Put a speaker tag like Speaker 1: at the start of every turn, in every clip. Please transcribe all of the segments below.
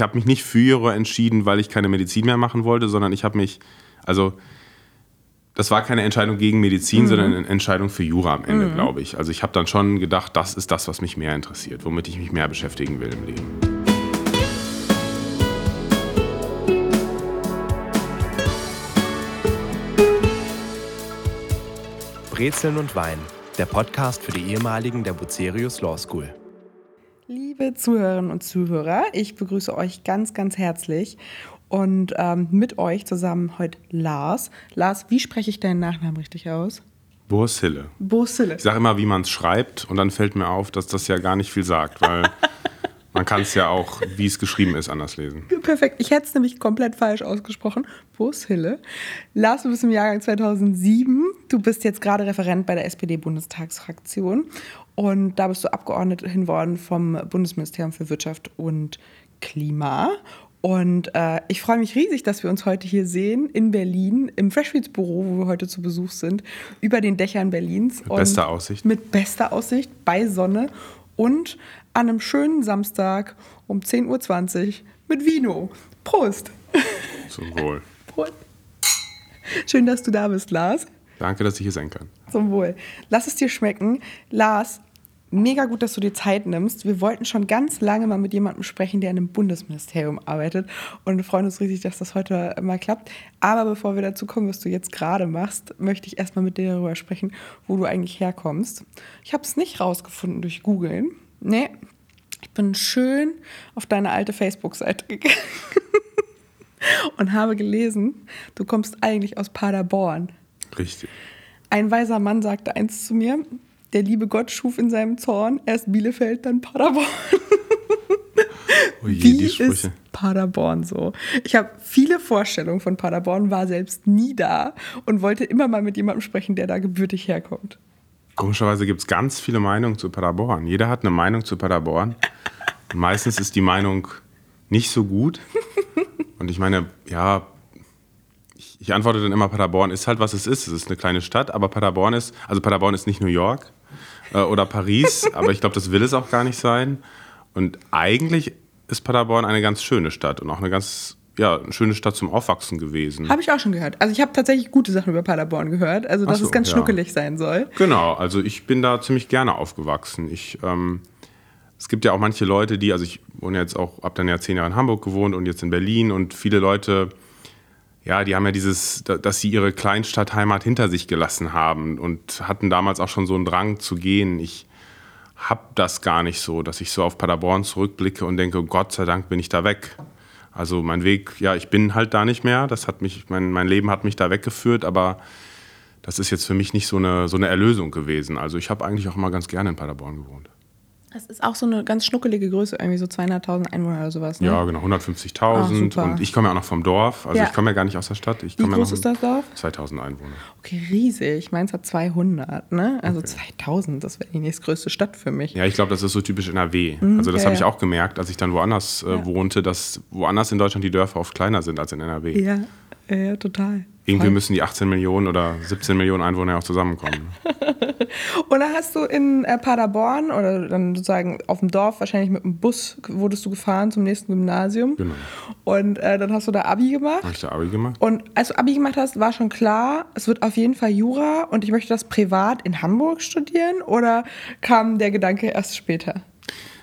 Speaker 1: Ich habe mich nicht für Jura entschieden, weil ich keine Medizin mehr machen wollte, sondern ich habe mich, also das war keine Entscheidung gegen Medizin, mhm. sondern eine Entscheidung für Jura am Ende, mhm. glaube ich. Also ich habe dann schon gedacht, das ist das, was mich mehr interessiert, womit ich mich mehr beschäftigen will im Leben.
Speaker 2: Brezeln und Wein, der Podcast für die ehemaligen der Bucerius Law School.
Speaker 3: Liebe Zuhörerinnen und Zuhörer, ich begrüße euch ganz, ganz herzlich und ähm, mit euch zusammen heute Lars. Lars, wie spreche ich deinen Nachnamen richtig aus?
Speaker 1: Borsille.
Speaker 3: Borsille.
Speaker 1: Ich sage immer, wie man es schreibt und dann fällt mir auf, dass das ja gar nicht viel sagt, weil man kann es ja auch, wie es geschrieben ist, anders lesen.
Speaker 3: Perfekt. Ich hätte es nämlich komplett falsch ausgesprochen. Boshille. Lars, du bist im Jahrgang 2007. Du bist jetzt gerade Referent bei der SPD-Bundestagsfraktion. Und da bist du Abgeordnete hinworden vom Bundesministerium für Wirtschaft und Klima. Und äh, ich freue mich riesig, dass wir uns heute hier sehen in Berlin, im Freshfields Büro, wo wir heute zu Besuch sind, über den Dächern Berlins.
Speaker 1: Mit bester Aussicht.
Speaker 3: Mit bester Aussicht, bei Sonne und an einem schönen Samstag um 10.20 Uhr mit Vino. Prost!
Speaker 1: Zum Wohl. Prost.
Speaker 3: Schön, dass du da bist, Lars.
Speaker 1: Danke, dass ich hier sein kann.
Speaker 3: Zum Wohl. Lass es dir schmecken. Lars, mega gut, dass du dir Zeit nimmst. Wir wollten schon ganz lange mal mit jemandem sprechen, der in einem Bundesministerium arbeitet. Und wir freuen uns riesig, dass das heute mal klappt. Aber bevor wir dazu kommen, was du jetzt gerade machst, möchte ich erstmal mit dir darüber sprechen, wo du eigentlich herkommst. Ich habe es nicht rausgefunden durch Googeln. Nee, ich bin schön auf deine alte Facebook-Seite gegangen und habe gelesen, du kommst eigentlich aus Paderborn.
Speaker 1: Richtig.
Speaker 3: Ein weiser Mann sagte eins zu mir, der liebe Gott schuf in seinem Zorn erst Bielefeld, dann Paderborn.
Speaker 1: Oh je, Wie ist
Speaker 3: Paderborn so? Ich habe viele Vorstellungen von Paderborn, war selbst nie da und wollte immer mal mit jemandem sprechen, der da gebürtig herkommt.
Speaker 1: Komischerweise gibt es ganz viele Meinungen zu Paderborn. Jeder hat eine Meinung zu Paderborn. Meistens ist die Meinung nicht so gut. Und ich meine, ja, ich, ich antworte dann immer, Paderborn ist halt, was es ist. Es ist eine kleine Stadt, aber Paderborn ist, also Paderborn ist nicht New York äh, oder Paris, aber ich glaube, das will es auch gar nicht sein. Und eigentlich ist Paderborn eine ganz schöne Stadt und auch eine ganz ja, eine schöne Stadt zum Aufwachsen gewesen.
Speaker 3: Habe ich auch schon gehört. Also ich habe tatsächlich gute Sachen über Paderborn gehört, also dass so, es ganz ja. schnuckelig sein soll.
Speaker 1: Genau, also ich bin da ziemlich gerne aufgewachsen. Ich, ähm, es gibt ja auch manche Leute, die, also ich wohne jetzt auch, habe dann ja zehn Jahre in Hamburg gewohnt und jetzt in Berlin und viele Leute, ja, die haben ja dieses, dass sie ihre Kleinstadtheimat hinter sich gelassen haben und hatten damals auch schon so einen Drang zu gehen. Ich habe das gar nicht so, dass ich so auf Paderborn zurückblicke und denke, Gott sei Dank bin ich da weg. Also mein Weg, ja, ich bin halt da nicht mehr. Das hat mich, mein, mein Leben hat mich da weggeführt, aber das ist jetzt für mich nicht so eine, so eine Erlösung gewesen. Also ich habe eigentlich auch mal ganz gerne in Paderborn gewohnt.
Speaker 3: Das ist auch so eine ganz schnuckelige Größe, irgendwie so 200.000 Einwohner oder sowas. Ne?
Speaker 1: Ja, genau, 150.000. Ah, und ich komme ja auch noch vom Dorf. Also ja. ich komme ja gar nicht aus der Stadt. Ich
Speaker 3: Wie groß
Speaker 1: ja
Speaker 3: ist das Dorf?
Speaker 1: 2.000 Einwohner.
Speaker 3: Okay, riesig. Meins hat 200, ne? Also okay. 2.000, das wäre die nächstgrößte Stadt für mich.
Speaker 1: Ja, ich glaube, das ist so typisch NRW. Mhm, also das okay. habe ich auch gemerkt, als ich dann woanders äh, wohnte, dass woanders in Deutschland die Dörfer oft kleiner sind als in NRW.
Speaker 3: Ja, ja, total.
Speaker 1: Irgendwie Voll. müssen die 18 Millionen oder 17 Millionen Einwohner auch zusammenkommen.
Speaker 3: und dann hast du in äh, Paderborn oder dann sozusagen auf dem Dorf wahrscheinlich mit dem Bus wurdest du gefahren zum nächsten Gymnasium.
Speaker 1: Genau.
Speaker 3: Und äh, dann hast du da Abi gemacht.
Speaker 1: Habe ich da Abi gemacht?
Speaker 3: Und als du Abi gemacht hast, war schon klar, es wird auf jeden Fall Jura und ich möchte das privat in Hamburg studieren oder kam der Gedanke erst später?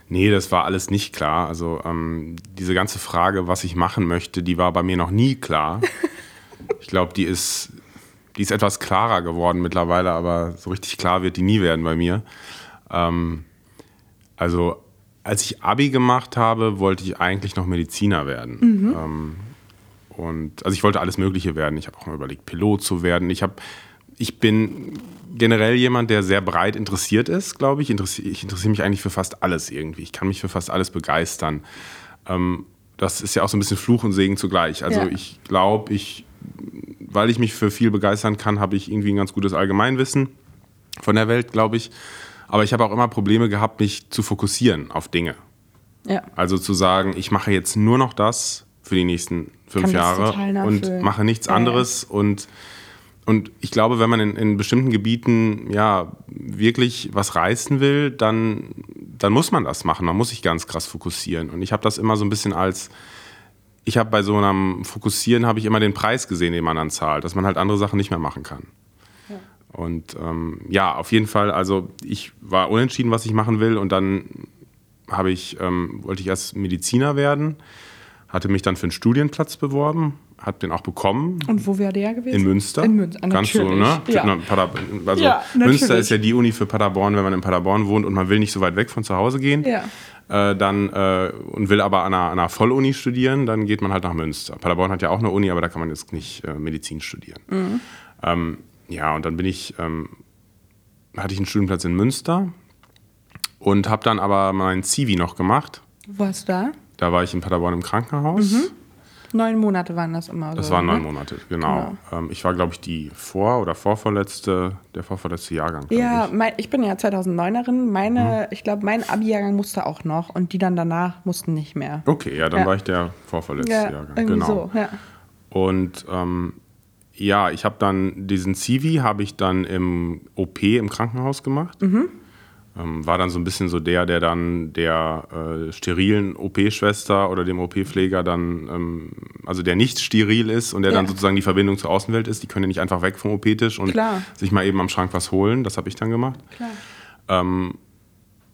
Speaker 1: Nee, das war alles nicht klar. Also ähm, diese ganze Frage, was ich machen möchte, die war bei mir noch nie klar. ich glaube, die ist, die ist etwas klarer geworden mittlerweile, aber so richtig klar wird die nie werden bei mir. Ähm, also als ich Abi gemacht habe, wollte ich eigentlich noch Mediziner werden. Mhm. Ähm, und also ich wollte alles Mögliche werden. Ich habe auch mal überlegt, Pilot zu werden. Ich habe ich bin generell jemand, der sehr breit interessiert ist, glaube ich. Ich interessiere mich eigentlich für fast alles irgendwie. Ich kann mich für fast alles begeistern. Ähm, das ist ja auch so ein bisschen Fluch und Segen zugleich. Also ja. ich glaube, ich, weil ich mich für viel begeistern kann, habe ich irgendwie ein ganz gutes Allgemeinwissen von der Welt, glaube ich. Aber ich habe auch immer Probleme gehabt, mich zu fokussieren auf Dinge.
Speaker 3: Ja.
Speaker 1: Also zu sagen, ich mache jetzt nur noch das für die nächsten fünf Jahre und mache nichts anderes ja. und und ich glaube, wenn man in, in, bestimmten Gebieten ja wirklich was reißen will, dann dann muss man das machen. Man muss sich ganz krass fokussieren. Und ich habe das immer so ein bisschen als, ich habe bei so einem Fokussieren habe ich immer den Preis gesehen, den man dann zahlt, dass man halt andere Sachen nicht mehr machen kann. Ja. Und ähm, ja, auf jeden Fall, also ich war unentschieden, was ich machen will. Und dann habe ich, ähm, wollte ich erst Mediziner werden, hatte mich dann für einen Studienplatz beworben hat den auch bekommen.
Speaker 3: Und wo wäre der gewesen?
Speaker 1: In Münster.
Speaker 3: In Münster,
Speaker 1: Ganz so, ne?
Speaker 3: Ja.
Speaker 1: Also ja, Münster ist ja die Uni für Paderborn, wenn man in Paderborn wohnt und man will nicht so weit weg von zu Hause gehen.
Speaker 3: Ja.
Speaker 1: Äh, dann äh, und will aber an einer, einer, Volluni studieren, dann geht man halt nach Münster. Paderborn hat ja auch eine Uni, aber da kann man jetzt nicht äh, Medizin studieren. Mhm. Ähm, ja, und dann bin ich, ähm, hatte ich einen Studienplatz in Münster und habe dann aber mein Zivi noch gemacht.
Speaker 3: Wo warst du da?
Speaker 1: Da war ich in Paderborn im Krankenhaus. Mhm.
Speaker 3: Neun Monate waren das immer.
Speaker 1: Das so, waren neun ne? Monate, genau. genau. Ähm, ich war, glaube ich, die vor- oder vorvorletzte, der vorvorletzte Jahrgang.
Speaker 3: Ja, ich. Mein, ich. bin ja 2009erin. Meine, mhm. ich glaube, mein Abi-Jahrgang musste auch noch und die dann danach mussten nicht mehr.
Speaker 1: Okay, ja, dann ja. war ich der vorvorletzte ja, Jahrgang. Irgendwie genau. so, ja. Und ähm, ja, ich habe dann diesen Civi habe ich dann im OP im Krankenhaus gemacht. Mhm. Ähm, war dann so ein bisschen so der, der dann der äh, sterilen OP-Schwester oder dem OP-Pfleger dann, ähm, also der nicht steril ist und der ja. dann sozusagen die Verbindung zur Außenwelt ist. Die können ja nicht einfach weg vom OP-Tisch und Klar. sich mal eben am Schrank was holen. Das habe ich dann gemacht. Ähm,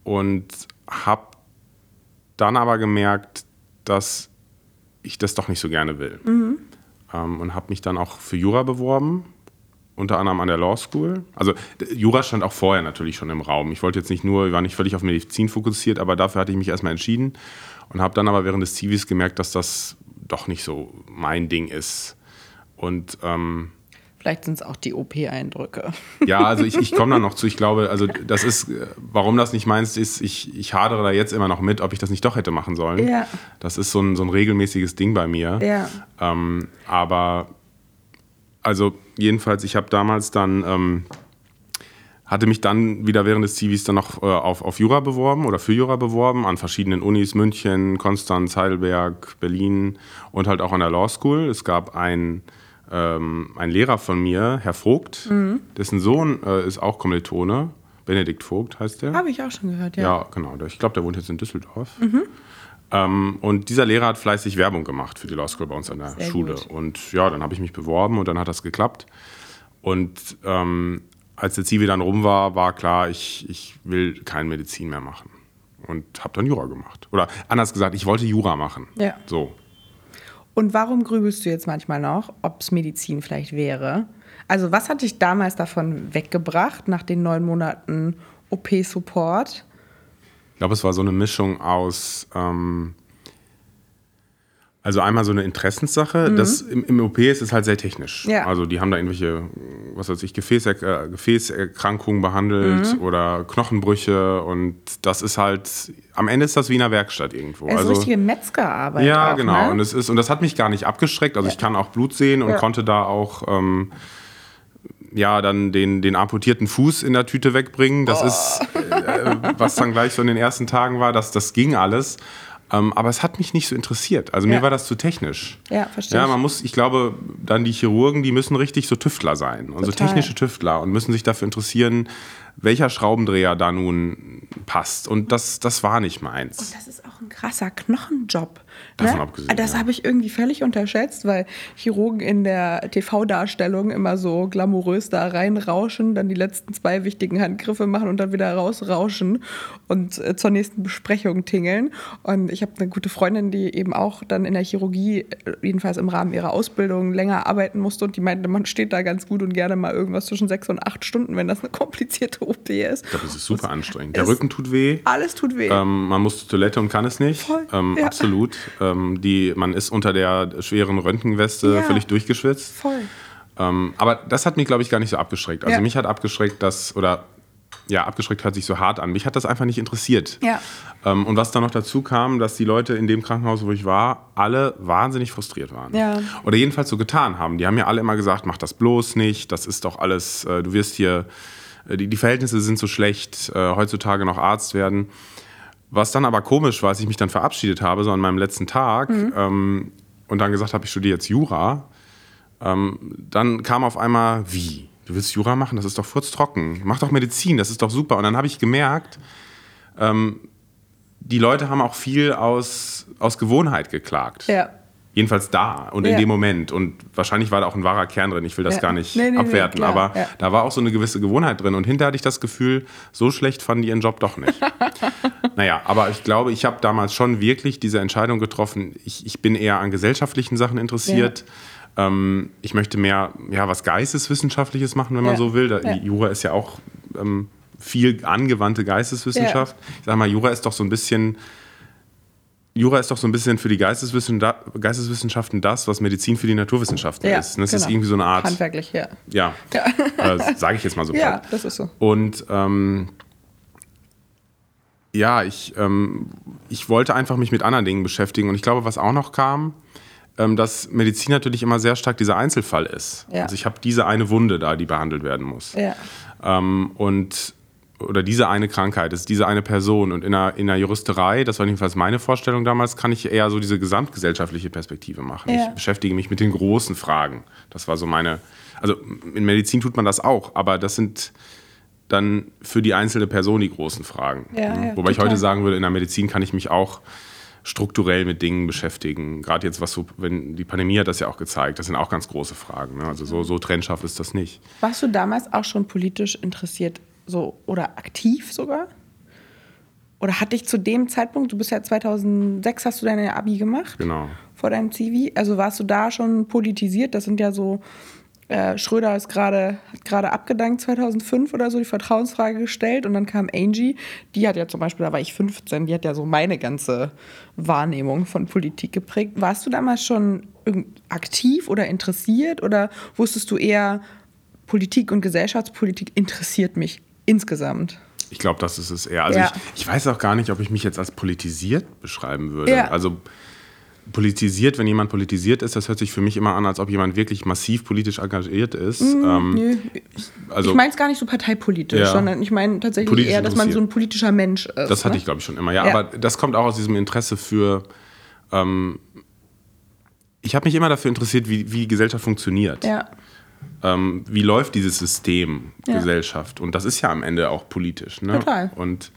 Speaker 1: und habe dann aber gemerkt, dass ich das doch nicht so gerne will. Mhm. Ähm, und habe mich dann auch für Jura beworben unter anderem an der Law School. Also Jura stand auch vorher natürlich schon im Raum. Ich wollte jetzt nicht nur, ich war nicht völlig auf Medizin fokussiert, aber dafür hatte ich mich erstmal entschieden und habe dann aber während des Zivis gemerkt, dass das doch nicht so mein Ding ist. Und ähm,
Speaker 3: Vielleicht sind es auch die OP-Eindrücke.
Speaker 1: Ja, also ich, ich komme da noch zu. Ich glaube, also das ist, warum das nicht meins ist, ich, ich hadere da jetzt immer noch mit, ob ich das nicht doch hätte machen sollen. Ja. Das ist so ein, so ein regelmäßiges Ding bei mir.
Speaker 3: Ja.
Speaker 1: Ähm, aber also jedenfalls, ich habe damals dann, ähm, hatte mich dann wieder während des Zivis dann noch äh, auf, auf Jura beworben oder für Jura beworben, an verschiedenen Unis, München, Konstanz, Heidelberg, Berlin und halt auch an der Law School. Es gab ein ähm, ein Lehrer von mir, Herr Vogt, mhm. dessen Sohn äh, ist auch Kommilitone. Benedikt Vogt heißt der.
Speaker 3: Habe ich auch schon gehört, ja.
Speaker 1: Ja, genau. Ich glaube, der wohnt jetzt in Düsseldorf. Mhm. Ähm, und dieser Lehrer hat fleißig Werbung gemacht für die Law School bei uns an der Sehr Schule. Gut. Und ja, dann habe ich mich beworben und dann hat das geklappt. Und ähm, als der Zivi dann rum war, war klar, ich, ich will kein Medizin mehr machen. Und habe dann Jura gemacht. Oder anders gesagt, ich wollte Jura machen.
Speaker 3: Ja.
Speaker 1: So.
Speaker 3: Und warum grübelst du jetzt manchmal noch, ob es Medizin vielleicht wäre? Also, was hat dich damals davon weggebracht, nach den neun Monaten OP-Support?
Speaker 1: Ich glaube, es war so eine Mischung aus, ähm, also einmal so eine Interessenssache. Mhm. Das, im, im, OP ist es halt sehr technisch. Ja. Also die haben da irgendwelche, was weiß ich, Gefäßer äh, Gefäßerkrankungen behandelt mhm. oder Knochenbrüche und das ist halt, am Ende ist das wie in einer Werkstatt irgendwo.
Speaker 3: Es ist also, richtige Metzgerarbeit.
Speaker 1: Ja,
Speaker 3: auch,
Speaker 1: genau.
Speaker 3: Ne?
Speaker 1: Und, es ist, und das hat mich gar nicht abgeschreckt. Also ja. ich kann auch Blut sehen und ja. konnte da auch... Ähm, ja, dann den, den amputierten Fuß in der Tüte wegbringen. Das oh. ist, äh, was dann gleich so in den ersten Tagen war, das, das ging alles. Ähm, aber es hat mich nicht so interessiert. Also ja. mir war das zu technisch.
Speaker 3: Ja, verstehe.
Speaker 1: Ja, man muss, ich glaube, dann die Chirurgen, die müssen richtig so Tüftler sein. Und Total. so technische Tüftler und müssen sich dafür interessieren, welcher Schraubendreher da nun passt. Und das, das war nicht meins.
Speaker 3: Und das ist auch ein krasser Knochenjob.
Speaker 1: Davon ne? abgesehen.
Speaker 3: Das
Speaker 1: ja.
Speaker 3: habe ich irgendwie völlig unterschätzt, weil Chirurgen in der TV-Darstellung immer so glamourös da reinrauschen, dann die letzten zwei wichtigen Handgriffe machen und dann wieder rausrauschen und äh, zur nächsten Besprechung tingeln. Und ich habe eine gute Freundin, die eben auch dann in der Chirurgie, äh, jedenfalls im Rahmen ihrer Ausbildung, länger arbeiten musste und die meinte, man steht da ganz gut und gerne mal irgendwas zwischen sechs und acht Stunden, wenn das eine komplizierte OP ist.
Speaker 1: Ich glaube, das ist super anstrengend. Der Rücken tut weh.
Speaker 3: Alles tut weh.
Speaker 1: Ähm, man muss zur Toilette und kann es nicht. Ähm, ja. Absolut. Ähm, die, man ist unter der schweren Röntgenweste ja. völlig durchgeschwitzt.
Speaker 3: Voll.
Speaker 1: Ähm, aber das hat mich, glaube ich, gar nicht so abgeschreckt. Also ja. mich hat abgeschreckt, dass, oder ja, abgeschreckt hört sich so hart an. Mich hat das einfach nicht interessiert.
Speaker 3: Ja.
Speaker 1: Ähm, und was dann noch dazu kam, dass die Leute in dem Krankenhaus, wo ich war, alle wahnsinnig frustriert waren.
Speaker 3: Ja.
Speaker 1: Oder jedenfalls so getan haben. Die haben ja alle immer gesagt, mach das bloß nicht, das ist doch alles, äh, du wirst hier, äh, die, die Verhältnisse sind so schlecht, äh, heutzutage noch Arzt werden. Was dann aber komisch war, als ich mich dann verabschiedet habe, so an meinem letzten Tag mhm. ähm, und dann gesagt habe, ich studiere jetzt Jura, ähm, dann kam auf einmal, wie? Du willst Jura machen? Das ist doch furztrocken. Mach doch Medizin, das ist doch super. Und dann habe ich gemerkt, ähm, die Leute haben auch viel aus, aus Gewohnheit geklagt.
Speaker 3: Ja.
Speaker 1: Jedenfalls da und
Speaker 3: Ja.
Speaker 1: in dem Moment. Und wahrscheinlich war da auch ein wahrer Kern drin. Ich will das
Speaker 3: Ja.
Speaker 1: gar nicht
Speaker 3: Nee, nee, nee,
Speaker 1: abwerten.
Speaker 3: klar,
Speaker 1: aber
Speaker 3: ja.
Speaker 1: da war auch so eine gewisse Gewohnheit drin. Und hinterher hatte ich das Gefühl, so schlecht fanden die ihren Job doch nicht. naja, aber ich glaube, ich habe damals schon wirklich diese Entscheidung getroffen. Ich, ich bin eher an gesellschaftlichen Sachen interessiert. Ähm, ich möchte mehr ja, was Geisteswissenschaftliches machen, wenn man so will. Da. Jura ist ja auch ähm, viel angewandte Geisteswissenschaft. Ich sage mal, Jura ist doch so ein bisschen Jura ist doch so ein bisschen für die Geisteswissen Geisteswissenschaften das, was Medizin für die Naturwissenschaften
Speaker 3: Ja,
Speaker 1: ist. Und das ist
Speaker 3: genau.
Speaker 1: irgendwie so eine Art,
Speaker 3: Handwerklich, ja.
Speaker 1: ja, äh, sage ich jetzt mal so
Speaker 3: Ja,
Speaker 1: platt.
Speaker 3: das ist so.
Speaker 1: Und ähm, ja, ich, ähm, ich wollte einfach mich mit anderen Dingen beschäftigen. Und ich glaube, was auch noch kam, ähm, dass Medizin natürlich immer sehr stark dieser Einzelfall ist.
Speaker 3: Ja.
Speaker 1: Also ich habe diese eine Wunde da, die behandelt werden muss.
Speaker 3: Ja.
Speaker 1: Ähm, und oder diese eine Krankheit, ist diese eine Person. Und in der, in der Juristerei, das war jedenfalls meine Vorstellung damals, kann ich eher so diese gesamtgesellschaftliche Perspektive machen.
Speaker 3: Ja.
Speaker 1: Ich beschäftige mich mit den großen Fragen. Das war so meine. Also in Medizin tut man das auch, aber das sind dann für die einzelne Person die großen Fragen.
Speaker 3: Ja, ja,
Speaker 1: Wobei ich
Speaker 3: total.
Speaker 1: heute sagen würde, in der Medizin kann ich mich auch strukturell mit Dingen beschäftigen. Gerade jetzt, was so, wenn die Pandemie hat das ja auch gezeigt, das sind auch ganz große Fragen. Ne? Also so, so trennscharf ist das nicht.
Speaker 3: Warst du damals auch schon politisch interessiert so oder aktiv sogar? Oder hat dich zu dem Zeitpunkt, du bist ja 2006, hast du deine Abi gemacht?
Speaker 1: Genau.
Speaker 3: Vor deinem CV? Also warst du da schon politisiert? Das sind ja so, äh, Schröder ist gerade, hat gerade abgedankt 2005 oder so, die Vertrauensfrage gestellt und dann kam Angie, die hat ja zum Beispiel, da war ich 15, die hat ja so meine ganze Wahrnehmung von Politik geprägt. Warst du damals schon aktiv oder interessiert oder wusstest du eher, Politik und Gesellschaftspolitik interessiert mich insgesamt?
Speaker 1: Ich glaube, das ist es eher. Also
Speaker 3: Ja.
Speaker 1: ich, ich weiß auch gar nicht, ob ich mich jetzt als politisiert beschreiben würde.
Speaker 3: Ja.
Speaker 1: Also politisiert, wenn jemand politisiert ist, das hört sich für mich immer an, als ob jemand wirklich massiv politisch engagiert ist. ähm,
Speaker 3: Nö,
Speaker 1: also
Speaker 3: ich meine es gar nicht so parteipolitisch,
Speaker 1: Ja.
Speaker 3: sondern ich meine tatsächlich eher, dass man so ein politischer Mensch ist.
Speaker 1: das hatte
Speaker 3: ne?
Speaker 1: ich, glaube ich, schon immer. Ja,
Speaker 3: Ja.
Speaker 1: aber das kommt auch aus diesem Interesse für. Ähm, ich habe mich immer dafür interessiert, wie, wie Gesellschaft funktioniert.
Speaker 3: Ja,
Speaker 1: ähm, wie läuft dieses System
Speaker 3: Ja.
Speaker 1: Gesellschaft? Und das ist ja am Ende auch politisch. Ne?
Speaker 3: Total.
Speaker 1: Und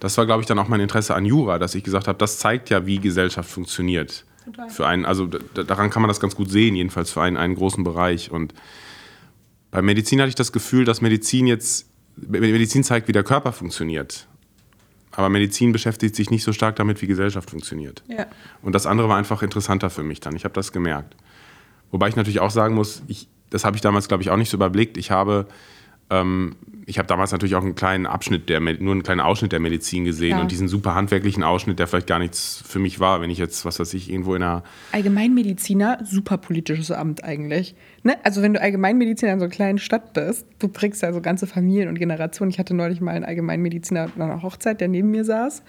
Speaker 1: das war, glaube ich, dann auch mein Interesse an Jura, dass ich gesagt habe, das zeigt ja, wie Gesellschaft funktioniert.
Speaker 3: Total.
Speaker 1: Für einen, also da- daran kann man das ganz gut sehen, jedenfalls für einen, einen großen Bereich. Und bei Medizin hatte ich das Gefühl, dass Medizin jetzt, Medizin zeigt, wie der Körper funktioniert. Aber Medizin beschäftigt sich nicht so stark damit, wie Gesellschaft funktioniert.
Speaker 3: ja.
Speaker 1: Und das andere war einfach interessanter für mich dann. Ich habe das gemerkt. Wobei ich natürlich auch sagen muss, ich, das habe ich damals, glaube ich, auch nicht so überblickt. Ich habe, ähm, ich habe damals natürlich auch einen kleinen Abschnitt, der, nur einen kleinen Ausschnitt der Medizin gesehen
Speaker 3: Ja.
Speaker 1: und diesen super handwerklichen Ausschnitt, der vielleicht gar nichts für mich war, wenn ich jetzt, was weiß ich, irgendwo in einer
Speaker 3: Allgemeinmediziner, super politisches Amt eigentlich. Ne? Also wenn du Allgemeinmediziner in so einer kleinen Stadt bist, du prägst ja so ganze Familien und Generationen. Ich hatte neulich mal einen Allgemeinmediziner an einer Hochzeit, der neben mir saß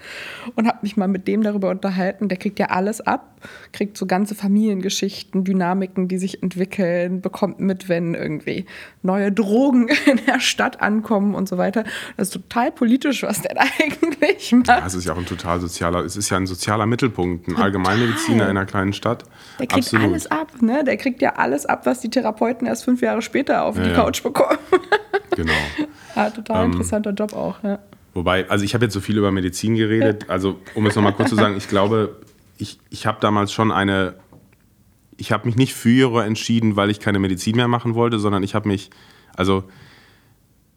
Speaker 3: und habe mich mal mit dem darüber unterhalten. Der kriegt ja alles ab, kriegt so ganze Familiengeschichten, Dynamiken, die sich entwickeln, bekommt mit, wenn irgendwie neue Drogen in der Stadt ankommen und so weiter. Das ist total politisch, was der da eigentlich macht.
Speaker 1: Das ist ja auch ein total sozialer, es ist ja ein sozialer Mittelpunkt, ein Allgemeinmediziner in einer kleinen Stadt.
Speaker 3: Der kriegt
Speaker 1: Absolut.
Speaker 3: alles ab, ne? Der kriegt ja alles ab, was die Therapeuten erst fünf Jahre später auf
Speaker 1: Ja,
Speaker 3: die
Speaker 1: ja.
Speaker 3: Couch bekommen.
Speaker 1: Genau.
Speaker 3: ja, total
Speaker 1: Ähm,
Speaker 3: interessanter Job auch, ja.
Speaker 1: Wobei, also ich habe jetzt so viel über Medizin geredet, also um es nochmal kurz zu sagen, ich glaube, ich, ich habe damals schon eine, ich habe mich nicht für Jura entschieden, weil ich keine Medizin mehr machen wollte, sondern ich habe mich, also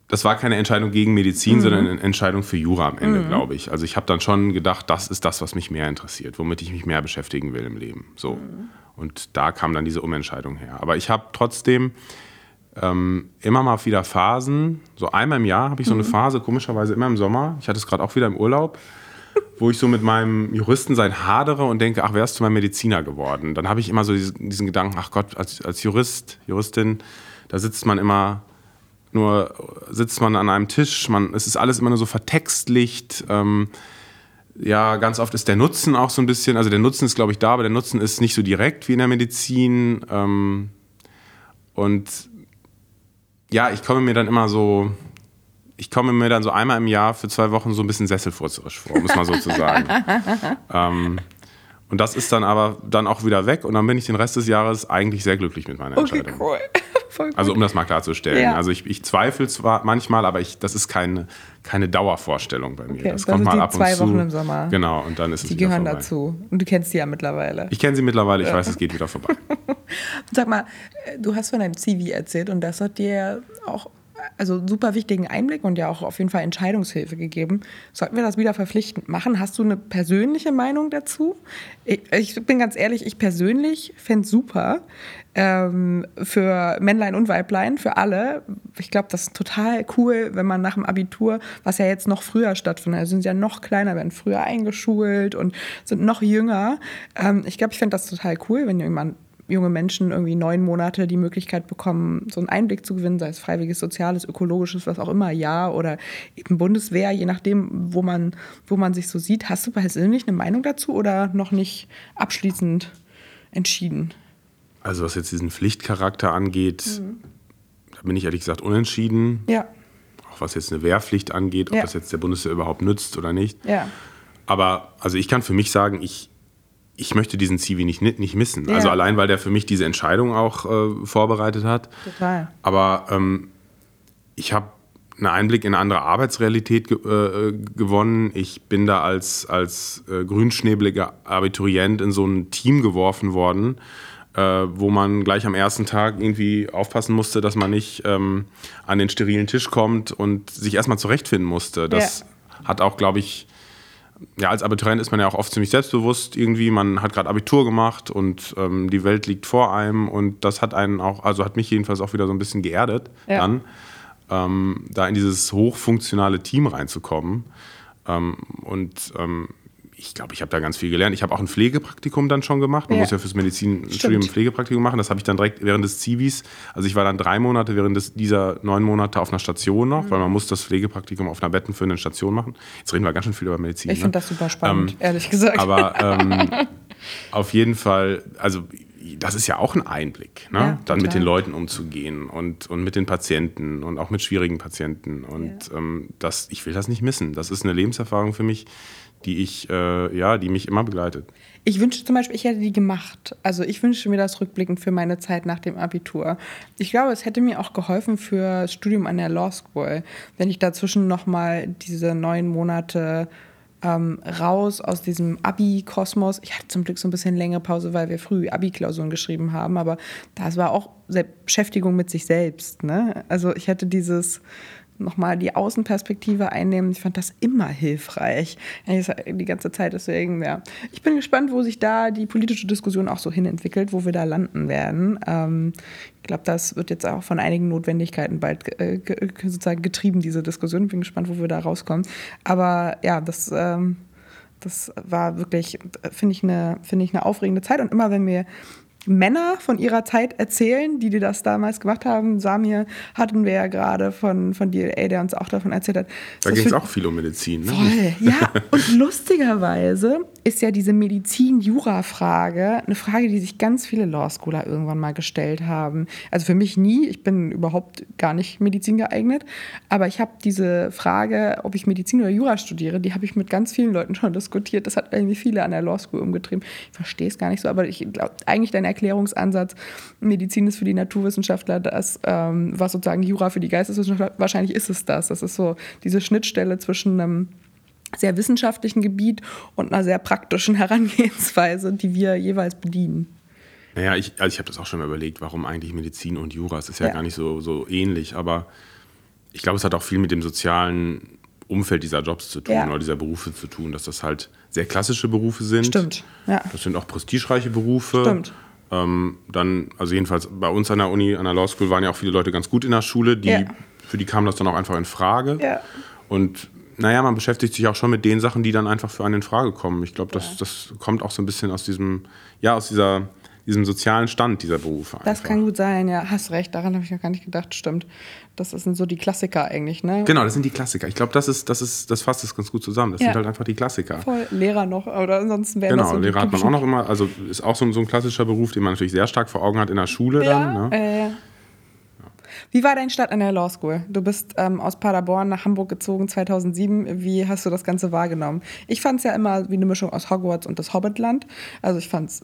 Speaker 1: das war keine Entscheidung gegen Medizin, sondern eine Entscheidung für Jura am Ende, glaube ich. Also ich habe dann schon gedacht, das ist das, was mich mehr interessiert, womit ich mich mehr beschäftigen will im Leben. So. Und da kam dann diese Umentscheidung her. Aber ich habe trotzdem ähm, immer mal wieder Phasen, so einmal im Jahr habe ich so eine Phase, komischerweise immer im Sommer. Ich hatte es gerade auch wieder im Urlaub, wo ich so mit meinem Juristen sein hadere und denke, ach, wärst du mal Mediziner geworden? Dann habe ich immer so diesen, diesen Gedanken, ach Gott, als, als Jurist, Juristin, da sitzt man immer nur, sitzt man an einem Tisch, man, es ist alles immer nur so vertextlicht. Ähm, ja, ganz oft ist der Nutzen auch so ein bisschen, also der Nutzen ist, glaube ich, da, aber der Nutzen ist nicht so direkt wie in der Medizin. Ähm, und ja, ich komme mir dann immer so, ich komme mir dann so einmal im Jahr für zwei Wochen so ein bisschen sesselfurzerisch vor, muss man so zu sagen. ähm, und das ist dann aber dann auch wieder weg und dann bin ich den Rest des Jahres eigentlich sehr glücklich mit meiner
Speaker 3: Okay,
Speaker 1: Entscheidung.
Speaker 3: cool. Voll gut.
Speaker 1: Also um das mal klarzustellen.
Speaker 3: Ja.
Speaker 1: Also ich, ich zweifle zwar manchmal, aber ich, das ist keine, keine Dauervorstellung bei mir.
Speaker 3: Okay,
Speaker 1: das kommt
Speaker 3: sind
Speaker 1: mal
Speaker 3: die
Speaker 1: ab und
Speaker 3: zwei
Speaker 1: zu.
Speaker 3: Wochen im Sommer.
Speaker 1: Genau, und dann ist es
Speaker 3: Die gehören
Speaker 1: vorbei.
Speaker 3: dazu. Und du kennst die ja mittlerweile.
Speaker 1: Ich kenne sie mittlerweile, ich weiß, es geht wieder vorbei.
Speaker 3: Sag mal, äh, du hast von deinem CV erzählt und das hat dir auch also super wichtigen Einblick und ja auch auf jeden Fall Entscheidungshilfe gegeben. Sollten wir das wieder verpflichtend machen? Hast du eine persönliche Meinung dazu? Ich, ich bin ganz ehrlich, ich persönlich fände es super ähm, für Männlein und Weiblein, für alle. Ich glaube, das ist total cool, wenn man nach dem Abitur, was ja jetzt noch früher stattfindet, also sind ja noch kleiner, werden früher eingeschult und sind noch jünger. Ähm, ich glaube, ich fände das total cool, wenn jemand junge Menschen irgendwie neun Monate die Möglichkeit bekommen, so einen Einblick zu gewinnen, sei es freiwilliges, soziales, ökologisches, was auch immer, ja, oder eben Bundeswehr, je nachdem, wo man, wo man sich so sieht. Hast du persönlich eine Meinung dazu oder noch nicht abschließend entschieden?
Speaker 1: Also was jetzt diesen Pflichtcharakter angeht,
Speaker 3: Mhm.
Speaker 1: da bin ich ehrlich gesagt unentschieden.
Speaker 3: Ja,
Speaker 1: Auch was jetzt eine Wehrpflicht angeht, ob
Speaker 3: Ja.
Speaker 1: das jetzt der Bundeswehr überhaupt nützt oder nicht.
Speaker 3: ja.
Speaker 1: Aber also ich kann für mich sagen, ich, ich möchte diesen CV nicht, nicht missen.
Speaker 3: Ja.
Speaker 1: Also allein, weil der für mich diese Entscheidung auch äh, vorbereitet hat.
Speaker 3: Total.
Speaker 1: Aber ähm, ich habe einen Einblick in eine andere Arbeitsrealität ge äh, gewonnen. Ich bin da als, als äh, grünschnäbeliger Abiturient in so ein Team geworfen worden, äh, wo man gleich am ersten Tag irgendwie aufpassen musste, dass man nicht ähm, an den sterilen Tisch kommt und sich erstmal zurechtfinden musste. Das hat auch, glaube ich, ja, als Abiturient ist man ja auch oft ziemlich selbstbewusst irgendwie. Man hat gerade Abitur gemacht und ähm, die Welt liegt vor einem und das hat einen auch, also hat mich jedenfalls auch wieder so ein bisschen geerdet,
Speaker 3: Ja.
Speaker 1: dann ähm, da in dieses hochfunktionale Team reinzukommen. Ähm, und ähm, ich glaube, ich habe da ganz viel gelernt. Ich habe auch ein Pflegepraktikum dann schon gemacht. Man
Speaker 3: Ja.
Speaker 1: muss ja fürs Medizinstudium ein. Pflegepraktikum machen. Das habe ich dann direkt während des Zivis. Also ich war dann drei Monate während des, dieser neun Monate auf einer Station noch, weil man
Speaker 3: Mhm.
Speaker 1: muss das Pflegepraktikum auf einer bettenführenden Station machen. Jetzt reden wir ganz schön viel über Medizin.
Speaker 3: Ich
Speaker 1: ne?
Speaker 3: finde das super spannend,
Speaker 1: Ähm,
Speaker 3: ehrlich gesagt.
Speaker 1: Aber ähm, auf jeden Fall, also das ist ja auch ein Einblick, ne?
Speaker 3: Ja,
Speaker 1: dann mit den Leuten umzugehen und, und mit den Patienten und auch mit schwierigen Patienten. Und ähm, das, ich will das nicht missen. Das ist eine Lebenserfahrung für mich, die ich, äh, ja, die mich immer begleitet.
Speaker 3: Ich wünsche zum Beispiel, ich hätte die gemacht. Also ich wünsche mir das rückblickend für meine Zeit nach dem Abitur. Ich glaube, es hätte mir auch geholfen für das Studium an der Law School, wenn ich dazwischen nochmal diese neun Monate ähm, raus aus diesem Abi-Kosmos. Ich hatte zum Glück so ein bisschen längere Pause, weil wir früh Abi-Klausuren geschrieben haben, aber das war auch Beschäftigung mit sich selbst. Ne? Also ich hätte dieses nochmal die Außenperspektive einnehmen. Ich fand das immer hilfreich. Die ganze Zeit deswegen, ja. Ich bin gespannt, wo sich da die politische Diskussion auch so hinentwickelt, wo wir da landen werden. Ähm, ich glaube, das wird jetzt auch von einigen Notwendigkeiten bald äh, ge- sozusagen getrieben, diese Diskussion. Bin gespannt, wo wir da rauskommen. Aber ja, das, ähm, das war wirklich, finde ich, eine, finde ich, eine aufregende Zeit. Und immer wenn wir Männer von ihrer Zeit erzählen, die, die das damals gemacht haben. Samir hatten wir ja gerade von, von DLA, der uns auch davon erzählt hat.
Speaker 1: Da ging es auch viel um Medizin. Ne?
Speaker 3: Voll, ja. Und lustigerweise ist ja diese Medizin-Jura-Frage eine Frage, die sich ganz viele Law-Schooler irgendwann mal gestellt haben. Also für mich nie, ich bin überhaupt gar nicht Medizin geeignet, aber ich habe diese Frage, ob ich Medizin oder Jura studiere, die habe ich mit ganz vielen Leuten schon diskutiert. Das hat irgendwie viele an der Law School umgetrieben. Ich verstehe es gar nicht so, aber ich glaube, eigentlich dein Erklärungsansatz, Medizin ist für die Naturwissenschaftler das, ähm, was sozusagen Jura für die Geisteswissenschaftler, wahrscheinlich ist es das. Das ist so diese Schnittstelle zwischen einem sehr wissenschaftlichen Gebiet und einer sehr praktischen Herangehensweise, die wir jeweils bedienen.
Speaker 1: Naja, ich, also ich habe das auch schon mal überlegt, warum eigentlich Medizin und Jura. Es ist ja,
Speaker 3: Ja.
Speaker 1: gar nicht so, so ähnlich, aber ich glaube, es hat auch viel mit dem sozialen Umfeld dieser Jobs zu tun
Speaker 3: Ja.
Speaker 1: oder dieser Berufe zu tun, dass das halt sehr klassische Berufe sind.
Speaker 3: Stimmt, ja.
Speaker 1: Das sind auch prestigereiche Berufe.
Speaker 3: Stimmt.
Speaker 1: Ähm, dann, also jedenfalls bei uns an der Uni, an der Law School waren ja auch viele Leute ganz gut in der Schule, die,
Speaker 3: Ja.
Speaker 1: für die kam das dann auch einfach in Frage.
Speaker 3: Ja.
Speaker 1: Und naja, man beschäftigt sich auch schon mit den Sachen, die dann einfach für einen in Frage kommen. Ich glaube, das, das kommt auch so ein bisschen aus diesem, ja, aus dieser, diesem sozialen Stand dieser Berufe.
Speaker 3: Das
Speaker 1: einfach.
Speaker 3: kann gut sein, ja. Hast recht, daran habe ich noch gar nicht gedacht, stimmt. Das sind so die Klassiker eigentlich, ne?
Speaker 1: Genau, das sind die Klassiker. Ich glaube, das ist, das ist, das fasst es ganz gut zusammen. Das
Speaker 3: Ja.
Speaker 1: sind halt einfach die Klassiker.
Speaker 3: Voll Lehrer noch, oder ansonsten wäre das
Speaker 1: Genau,
Speaker 3: so die
Speaker 1: Lehrer hat man auch noch immer, also ist auch so ein, so ein klassischer Beruf, den man natürlich sehr stark vor Augen hat in der Schule
Speaker 3: Ja,
Speaker 1: dann. Ne?
Speaker 3: äh, Wie war dein Start an der Law School? Du bist ähm, aus Paderborn nach Hamburg gezogen 2007. Wie hast du das Ganze wahrgenommen? Ich fand es ja immer wie eine Mischung aus Hogwarts und das Hobbitland. Also ich fand es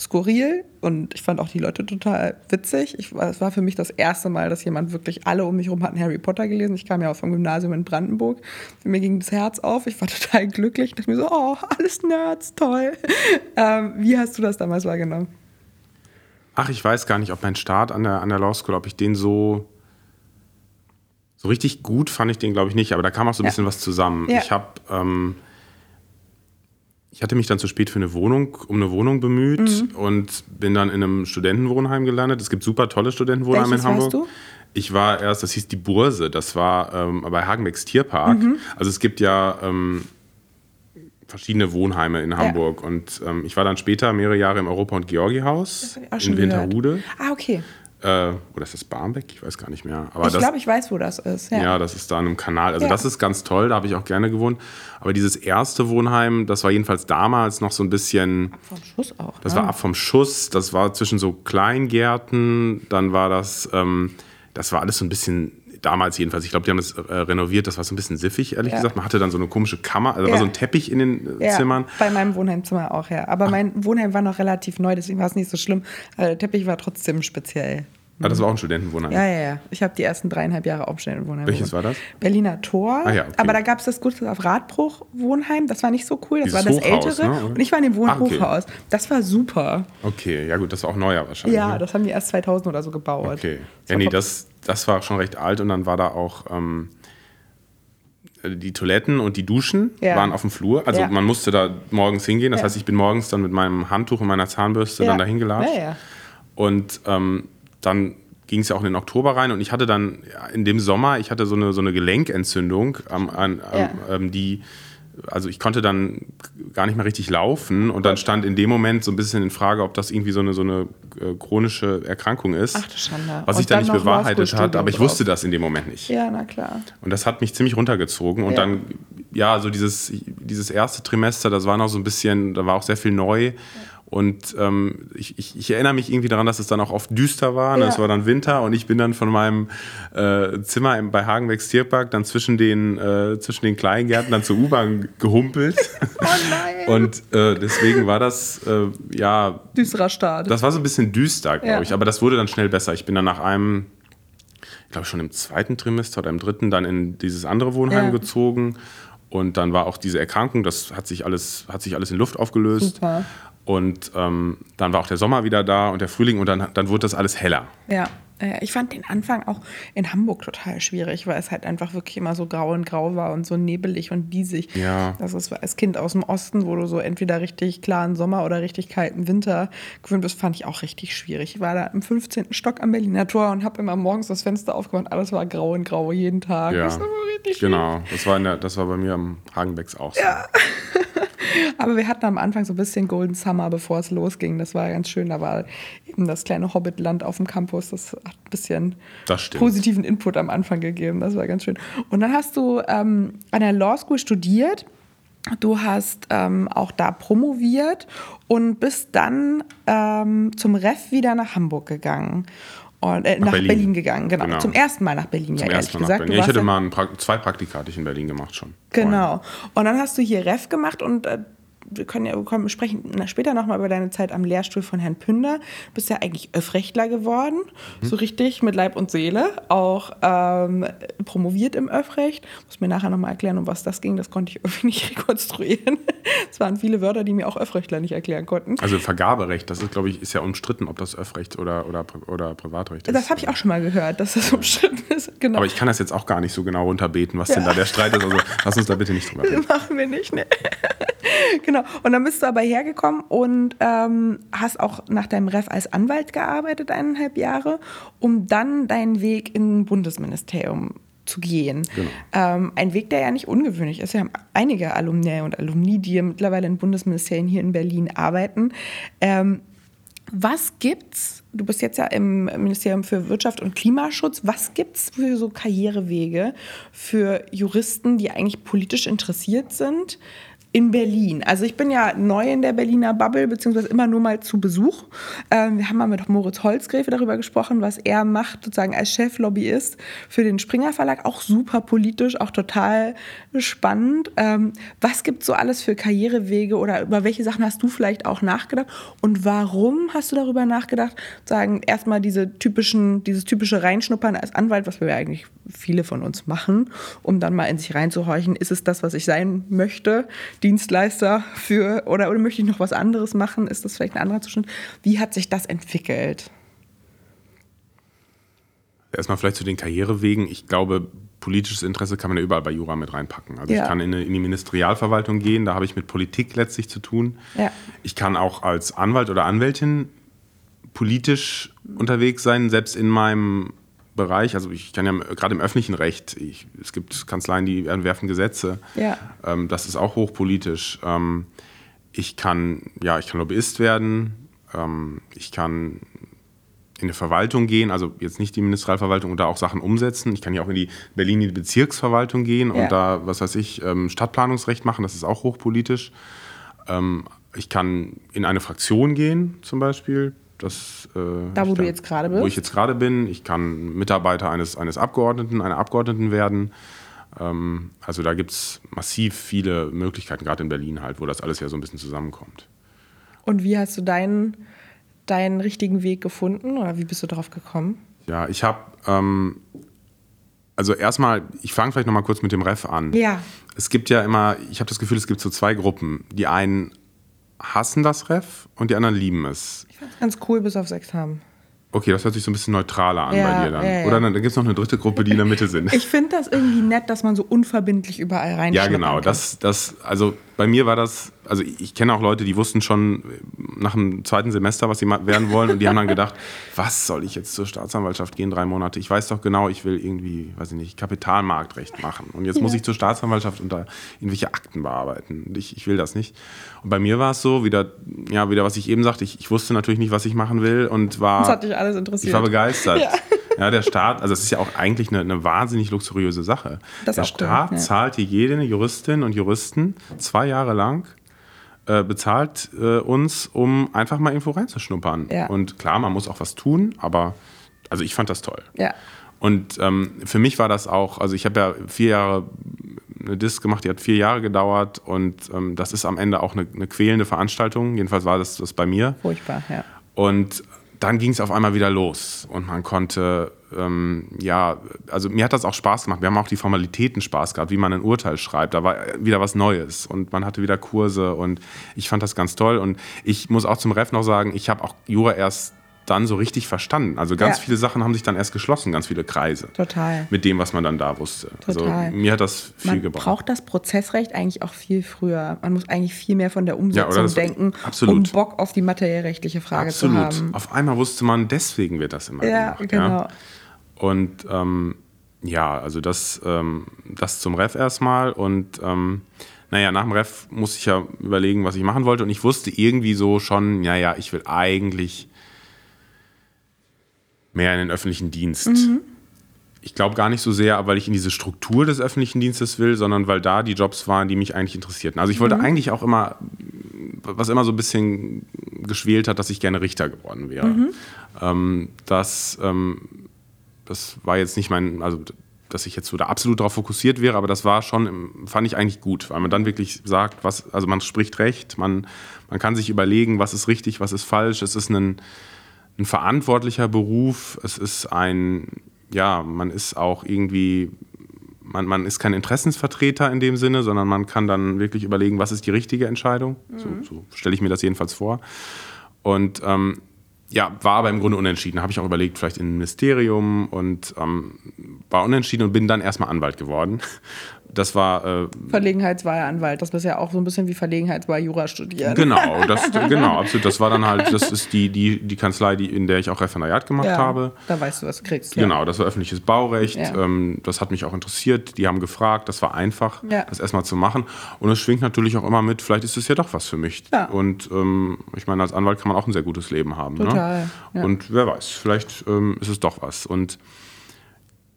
Speaker 3: skurril und ich fand auch die Leute total witzig. Ich, es war für mich das erste Mal, dass jemand wirklich, alle um mich herum hatten Harry Potter gelesen. Ich kam ja auch vom Gymnasium in Brandenburg. Mir ging das Herz auf. Ich war total glücklich. Ich dachte mir so, oh, alles Nerds, toll. Ähm, wie hast du das damals wahrgenommen?
Speaker 1: Ach, ich weiß gar nicht, ob mein Start an der, an der Law School, ob ich den so. So richtig gut fand ich den, glaube ich, nicht, aber da kam auch so ein
Speaker 3: Ja.
Speaker 1: bisschen was zusammen.
Speaker 3: Ja.
Speaker 1: Ich habe. Ähm, ich hatte mich dann zu spät für eine Wohnung, um eine Wohnung bemüht
Speaker 3: Mhm.
Speaker 1: und bin dann in einem Studentenwohnheim gelandet. Es gibt super tolle Studentenwohnheime
Speaker 3: Welches
Speaker 1: in Hamburg.
Speaker 3: warst du?
Speaker 1: Ich war erst, das hieß die Burse, das war ähm, bei Hagenbecks Tierpark.
Speaker 3: Mhm.
Speaker 1: Also es gibt ja ähm, verschiedene Wohnheime in Hamburg und ähm, ich war dann später mehrere Jahre im Europa- und Georgi-Haus in Winterhude.
Speaker 3: Ah, okay.
Speaker 1: Äh, oder ist das Barmbek? Ich weiß gar nicht mehr. Aber
Speaker 3: ich glaube, ich weiß, wo das ist. Ja.
Speaker 1: ja. das ist da an einem Kanal. Also
Speaker 3: Ja.
Speaker 1: das ist ganz toll, da habe ich auch gerne gewohnt. Aber dieses erste Wohnheim, das war jedenfalls damals noch so ein bisschen,
Speaker 3: Vom Schuss auch.
Speaker 1: das
Speaker 3: ne?
Speaker 1: war ab vom Schuss, das war zwischen so Kleingärten, dann war das, ähm, das war alles so ein bisschen, damals jedenfalls, ich glaube, die haben das äh, renoviert, das war so ein bisschen siffig, ehrlich
Speaker 3: Ja.
Speaker 1: gesagt. Man hatte dann so eine komische Kammer, also
Speaker 3: Ja.
Speaker 1: war so ein Teppich in den äh,
Speaker 3: Ja,
Speaker 1: Zimmern.
Speaker 3: bei meinem Wohnheimzimmer auch, ja. Aber mein Wohnheim war noch relativ neu, deswegen war es nicht so schlimm. Der Teppich war trotzdem speziell.
Speaker 1: Ah, das war auch ein Studentenwohnheim.
Speaker 3: Ja, ja, ja. Ich habe die ersten dreieinhalb Jahre auch schnell in Wohnheim
Speaker 1: Welches
Speaker 3: gewohnt.
Speaker 1: war das?
Speaker 3: Berliner Tor.
Speaker 1: Ah, ja, okay.
Speaker 3: Aber da gab es das Gustav Radbruch Wohnheim. Das war nicht so cool. Das
Speaker 1: Dieses
Speaker 3: war das
Speaker 1: Hochhaus,
Speaker 3: ältere.
Speaker 1: ne?
Speaker 3: Und ich war in dem
Speaker 1: Ah, okay.
Speaker 3: Wohnhochhaus. Das war super.
Speaker 1: Okay, ja gut, das war auch neuer wahrscheinlich.
Speaker 3: Ja,
Speaker 1: ne?
Speaker 3: das haben die erst 2000 oder so gebaut.
Speaker 1: Okay.
Speaker 3: Das
Speaker 1: Ja, nee, das, das war schon recht alt und dann war da auch ähm, die Toiletten und die Duschen
Speaker 3: Ja.
Speaker 1: waren auf dem Flur. Also
Speaker 3: Ja.
Speaker 1: man musste da morgens hingehen. Das heißt, ich bin morgens dann mit meinem Handtuch und meiner Zahnbürste dann dahin gelatscht.
Speaker 3: Ja, ja.
Speaker 1: Und ähm, dann ging es ja auch in den Oktober rein und ich hatte dann ja, in dem Sommer, ich hatte so eine, so eine Gelenkentzündung, an, am,
Speaker 3: Ja.
Speaker 1: ähm, die, also ich konnte dann gar nicht mehr richtig laufen und dann stand in dem Moment so ein bisschen in Frage, ob das irgendwie so eine, so eine äh, chronische Erkrankung ist.
Speaker 3: Ach du Schande.
Speaker 1: Was sich dann
Speaker 3: dann
Speaker 1: nicht bewahrheitet hat, aber ich
Speaker 3: drauf.
Speaker 1: wusste das in dem Moment nicht.
Speaker 3: Ja, na klar.
Speaker 1: Und das hat mich ziemlich runtergezogen. Und
Speaker 3: Ja.
Speaker 1: dann, ja, so dieses, dieses erste Trimester, das war noch so ein bisschen, da war auch sehr viel neu. Und ähm, ich, ich, ich erinnere mich irgendwie daran, dass es dann auch oft düster war. Ne?
Speaker 3: Ja.
Speaker 1: Es war dann Winter und ich bin dann von meinem äh, Zimmer im, bei Hagenbecks Tierpark dann zwischen den, äh, zwischen den Kleingärten dann zur U-Bahn gehumpelt.
Speaker 3: Oh nein.
Speaker 1: und äh, deswegen war das, äh, ja,
Speaker 3: Düsterer Start.
Speaker 1: das war so ein bisschen düster, glaube
Speaker 3: Ja.
Speaker 1: ich. Aber das wurde dann schnell besser. Ich bin dann nach einem, ich glaube schon im zweiten Trimester oder im dritten dann in dieses andere Wohnheim
Speaker 3: Ja.
Speaker 1: gezogen. Und dann war auch diese Erkrankung, das hat sich alles, hat sich alles in Luft aufgelöst.
Speaker 3: Super.
Speaker 1: Und ähm, dann war auch der Sommer wieder da und der Frühling und dann, dann wurde das alles heller.
Speaker 3: Ja, ich fand den Anfang auch in Hamburg total schwierig, weil es halt einfach wirklich immer so grau und grau war und so nebelig und diesig.
Speaker 1: Ja.
Speaker 3: Das ist als Kind aus dem Osten, wo du so entweder richtig klaren Sommer oder richtig kalten Winter gewöhnt bist, fand ich auch richtig schwierig. Ich war da im 15. Stock am Berliner Tor und habe immer morgens das Fenster aufgemacht. Alles war grau und grau jeden Tag.
Speaker 1: Ja,
Speaker 3: Das war richtig schwierig.
Speaker 1: genau. Das war, der, das war bei mir am Hagenbecks auch so.
Speaker 3: Aber wir hatten am Anfang so ein bisschen Golden Summer, bevor es losging. Das war ganz schön. Da war eben das kleine Hobbitland auf dem Campus. Das hat ein bisschen positiven Input am Anfang gegeben. Das war ganz schön. Und dann hast du ähm, an der Law School studiert. Du hast ähm, auch da promoviert und bist dann ähm, zum Ref wieder nach Hamburg gegangen. Und, äh, nach, Berlin.
Speaker 1: Berlin.
Speaker 3: gegangen, genau.
Speaker 1: Genau.
Speaker 3: Zum ersten Mal nach Berlin, ja,
Speaker 1: Zum
Speaker 3: ehrlich
Speaker 1: ersten Mal nach
Speaker 3: gesagt.
Speaker 1: Berlin. Ja, ich hatte
Speaker 3: ja-
Speaker 1: mal ein pra zwei Praktika hatte ich in Berlin gemacht schon.
Speaker 3: Genau. Und dann hast du hier Ref gemacht und äh, wir können ja kommen, sprechen später nochmal über deine Zeit am Lehrstuhl von Herrn Pünder. Du bist ja eigentlich Öffrechtler geworden,
Speaker 1: Mhm.
Speaker 3: so richtig mit Leib und Seele, auch ähm, promoviert im Öffrecht. Muss mir nachher nochmal erklären, um was das ging. Das konnte ich irgendwie nicht rekonstruieren. Es waren viele Wörter, die mir auch Öffrechtler nicht erklären konnten.
Speaker 1: Also Vergaberecht, das ist, glaube ich, ist ja umstritten, ob das Öffrecht oder, oder, oder Privatrecht ist.
Speaker 3: Das habe ich auch schon mal gehört, dass das umstritten ist. Genau.
Speaker 1: Aber ich kann das jetzt auch gar nicht so genau runterbeten, was denn da der Streit ist. Also lass uns da bitte nicht drüber reden.
Speaker 3: Machen wir nicht, ne? genau. Und dann bist du aber hergekommen und ähm, hast auch nach deinem Ref als Anwalt gearbeitet, eineinhalb Jahre, um dann deinen Weg in Bundesministerium zu gehen.
Speaker 1: Genau.
Speaker 3: Ähm, ein Weg, der ja nicht ungewöhnlich ist. Wir haben einige Alumni und Alumni, die mittlerweile in Bundesministerien hier in Berlin arbeiten. Ähm, was gibt's? Du bist jetzt ja im Ministerium für Wirtschaft und Klimaschutz. Was gibt's für so Karrierewege für Juristen, die eigentlich politisch interessiert sind, in Berlin. Also ich bin ja neu in der Berliner Bubble, beziehungsweise immer nur mal zu Besuch. Ähm, wir haben mal mit Moritz Holzgräfe darüber gesprochen, was er macht, sozusagen als Cheflobbyist für den Springer Verlag. Auch super politisch, auch total spannend. Ähm, was gibt so alles für Karrierewege oder über welche Sachen hast du vielleicht auch nachgedacht? Und warum hast du darüber nachgedacht, sagen erstmal diese typischen, dieses typische Reinschnuppern als Anwalt, was wir eigentlich viele von uns machen, um dann mal in sich reinzuhorchen, ist es das, was ich sein möchte? Dienstleister für oder, oder möchte ich noch was anderes machen? Ist das vielleicht ein anderer Zustand? Wie hat sich das entwickelt?
Speaker 1: Erstmal vielleicht zu den Karrierewegen. Ich glaube, politisches Interesse kann man ja überall bei Jura mit reinpacken. Also ja. ich kann in, eine, in, die Ministerialverwaltung gehen, da habe ich mit Politik letztlich zu tun. Ja. Ich kann auch als Anwalt oder Anwältin politisch unterwegs sein, selbst in meinem Bereich, also ich kann ja gerade im öffentlichen Recht, ich, es gibt Kanzleien, die entwerfen Gesetze. Ja. Ähm, das ist auch hochpolitisch. Ähm, ich kann, ja, ich kann Lobbyist werden. Ähm, ich kann in eine Verwaltung gehen, also jetzt nicht die Ministerialverwaltung und da auch Sachen umsetzen. Ich kann ja auch in die Berlin in die Bezirksverwaltung gehen ja. und da, was weiß ich, ähm, Stadtplanungsrecht machen. Das ist auch hochpolitisch. Ähm, ich kann in eine Fraktion gehen, zum Beispiel. Das,
Speaker 3: äh, da, wo du jetzt gerade bist?
Speaker 1: Wo ich jetzt gerade bin. Ich kann Mitarbeiter eines, eines Abgeordneten, einer Abgeordneten werden. Ähm, also da gibt es massiv viele Möglichkeiten, gerade in Berlin halt, wo das alles ja so ein bisschen zusammenkommt.
Speaker 3: Und wie hast du deinen, deinen richtigen Weg gefunden oder wie bist du darauf gekommen?
Speaker 1: Ja, ich habe, ähm, also erstmal, ich fange vielleicht nochmal kurz mit dem Ref an.
Speaker 3: Ja.
Speaker 1: Es gibt ja immer, ich habe das Gefühl, es gibt so zwei Gruppen. Die einen hassen das Ref und die anderen lieben es.
Speaker 3: Ich fand es ganz cool, bis auf sechs haben.
Speaker 1: Okay, das hört sich so ein bisschen neutraler an ja, bei dir dann. Ja, ja. Oder dann, dann gibt es noch eine dritte Gruppe, die in der Mitte sind.
Speaker 3: Ich finde das irgendwie nett, dass man so unverbindlich überall rein
Speaker 1: Ja, genau. Das, das, also bei mir war das, also ich kenne auch Leute, die wussten schon nach dem zweiten Semester, was sie werden wollen und die haben dann gedacht, was soll ich jetzt zur Staatsanwaltschaft gehen, drei Monate? Ich weiß doch genau, ich will irgendwie, weiß ich nicht, Kapitalmarktrecht machen und jetzt ja. muss ich zur Staatsanwaltschaft und da irgendwelche Akten bearbeiten. Ich, ich will das nicht. Und bei mir war es so, wieder, ja, wieder was ich eben sagte, ich, ich wusste natürlich nicht, was ich machen will und war...
Speaker 3: Das hat dich alles interessiert.
Speaker 1: Ich war begeistert. Ja. Ja, der Staat, also es ist ja auch eigentlich eine, eine wahnsinnig luxuriöse Sache. Das der Staat cool, ja. zahlt hier jede Juristin und Juristen zwei Jahre lang äh, bezahlt äh, uns, um einfach mal irgendwo reinzuschnuppern. Ja. Und klar, man muss auch was tun, aber also ich fand das toll.
Speaker 3: Ja.
Speaker 1: Und ähm, für mich war das auch, also ich habe ja vier Jahre eine Disc gemacht, die hat vier Jahre gedauert und ähm, das ist am Ende auch eine, eine, quälende Veranstaltung. Jedenfalls war das, das bei mir.
Speaker 3: Furchtbar, ja.
Speaker 1: Und dann ging es auf einmal wieder los und man konnte, ähm, ja, also mir hat das auch Spaß gemacht. Wir haben auch die Formalitäten Spaß gehabt, wie man ein Urteil schreibt. Da war wieder was Neues und man hatte wieder Kurse und ich fand das ganz toll. Und ich muss auch zum Ref noch sagen, ich habe auch Jura erst dann so richtig verstanden. Also ganz ja. viele Sachen haben sich dann erst geschlossen, ganz viele Kreise.
Speaker 3: Total.
Speaker 1: Mit dem, was man dann da wusste. Also Total. Also mir hat das viel
Speaker 3: man
Speaker 1: gebracht.
Speaker 3: Man braucht das Prozessrecht eigentlich auch viel früher. Man muss eigentlich viel mehr von der Umsetzung ja, denken,
Speaker 1: absolut.
Speaker 3: um Bock auf die materiellrechtliche Frage absolut. zu haben.
Speaker 1: Auf einmal wusste man, deswegen wird das immer
Speaker 3: ja, gemacht. Genau. Ja,
Speaker 1: Und ähm, ja, also das, ähm, das zum Ref erstmal und ähm, naja, nach dem Ref musste ich ja überlegen, was ich machen wollte und ich wusste irgendwie so schon, ja, ja, ich will eigentlich mehr in den öffentlichen Dienst. Mhm. Ich glaube gar nicht so sehr, weil ich in diese Struktur des öffentlichen Dienstes will, sondern weil da die Jobs waren, die mich eigentlich interessierten. Also ich wollte mhm. eigentlich auch immer, was immer so ein bisschen geschwelt hat, dass ich gerne Richter geworden wäre. Mhm. Ähm, das, ähm, das war jetzt nicht mein, also dass ich jetzt so da absolut darauf fokussiert wäre, aber das war schon, fand ich eigentlich gut, weil man dann wirklich sagt, was, also man spricht recht, man, man kann sich überlegen, was ist richtig, was ist falsch. Es ist ein, ein verantwortlicher Beruf. Es ist ein, ja, man ist auch irgendwie, man, man ist kein Interessensvertreter in dem Sinne, sondern man kann dann wirklich überlegen, was ist die richtige Entscheidung. Mhm. So, so stelle ich mir das jedenfalls vor. Und ähm, ja, war aber im Grunde unentschieden. Habe ich auch überlegt, vielleicht in ein Ministerium und ähm, war unentschieden und bin dann erstmal Anwalt geworden, das war. Äh,
Speaker 3: Verlegenheitswahlanwalt, das ist ja auch so ein bisschen wie Verlegenheitswahl Jura studieren.
Speaker 1: Genau, das, genau, absolut. Das war dann halt, das ist die, die, die Kanzlei, die, in der ich auch Referendariat gemacht ja, habe.
Speaker 3: Da weißt du, was du kriegst.
Speaker 1: Ja. Genau, das war öffentliches Baurecht. Ja. Ähm, das hat mich auch interessiert. Die haben gefragt, das war einfach, ja. das erstmal zu machen. Und es schwingt natürlich auch immer mit, vielleicht ist es ja doch was für mich. Ja. Und ähm, ich meine, als Anwalt kann man auch ein sehr gutes Leben haben. Ne? Total. Ne? Und wer weiß, vielleicht ähm, ist es doch was. Und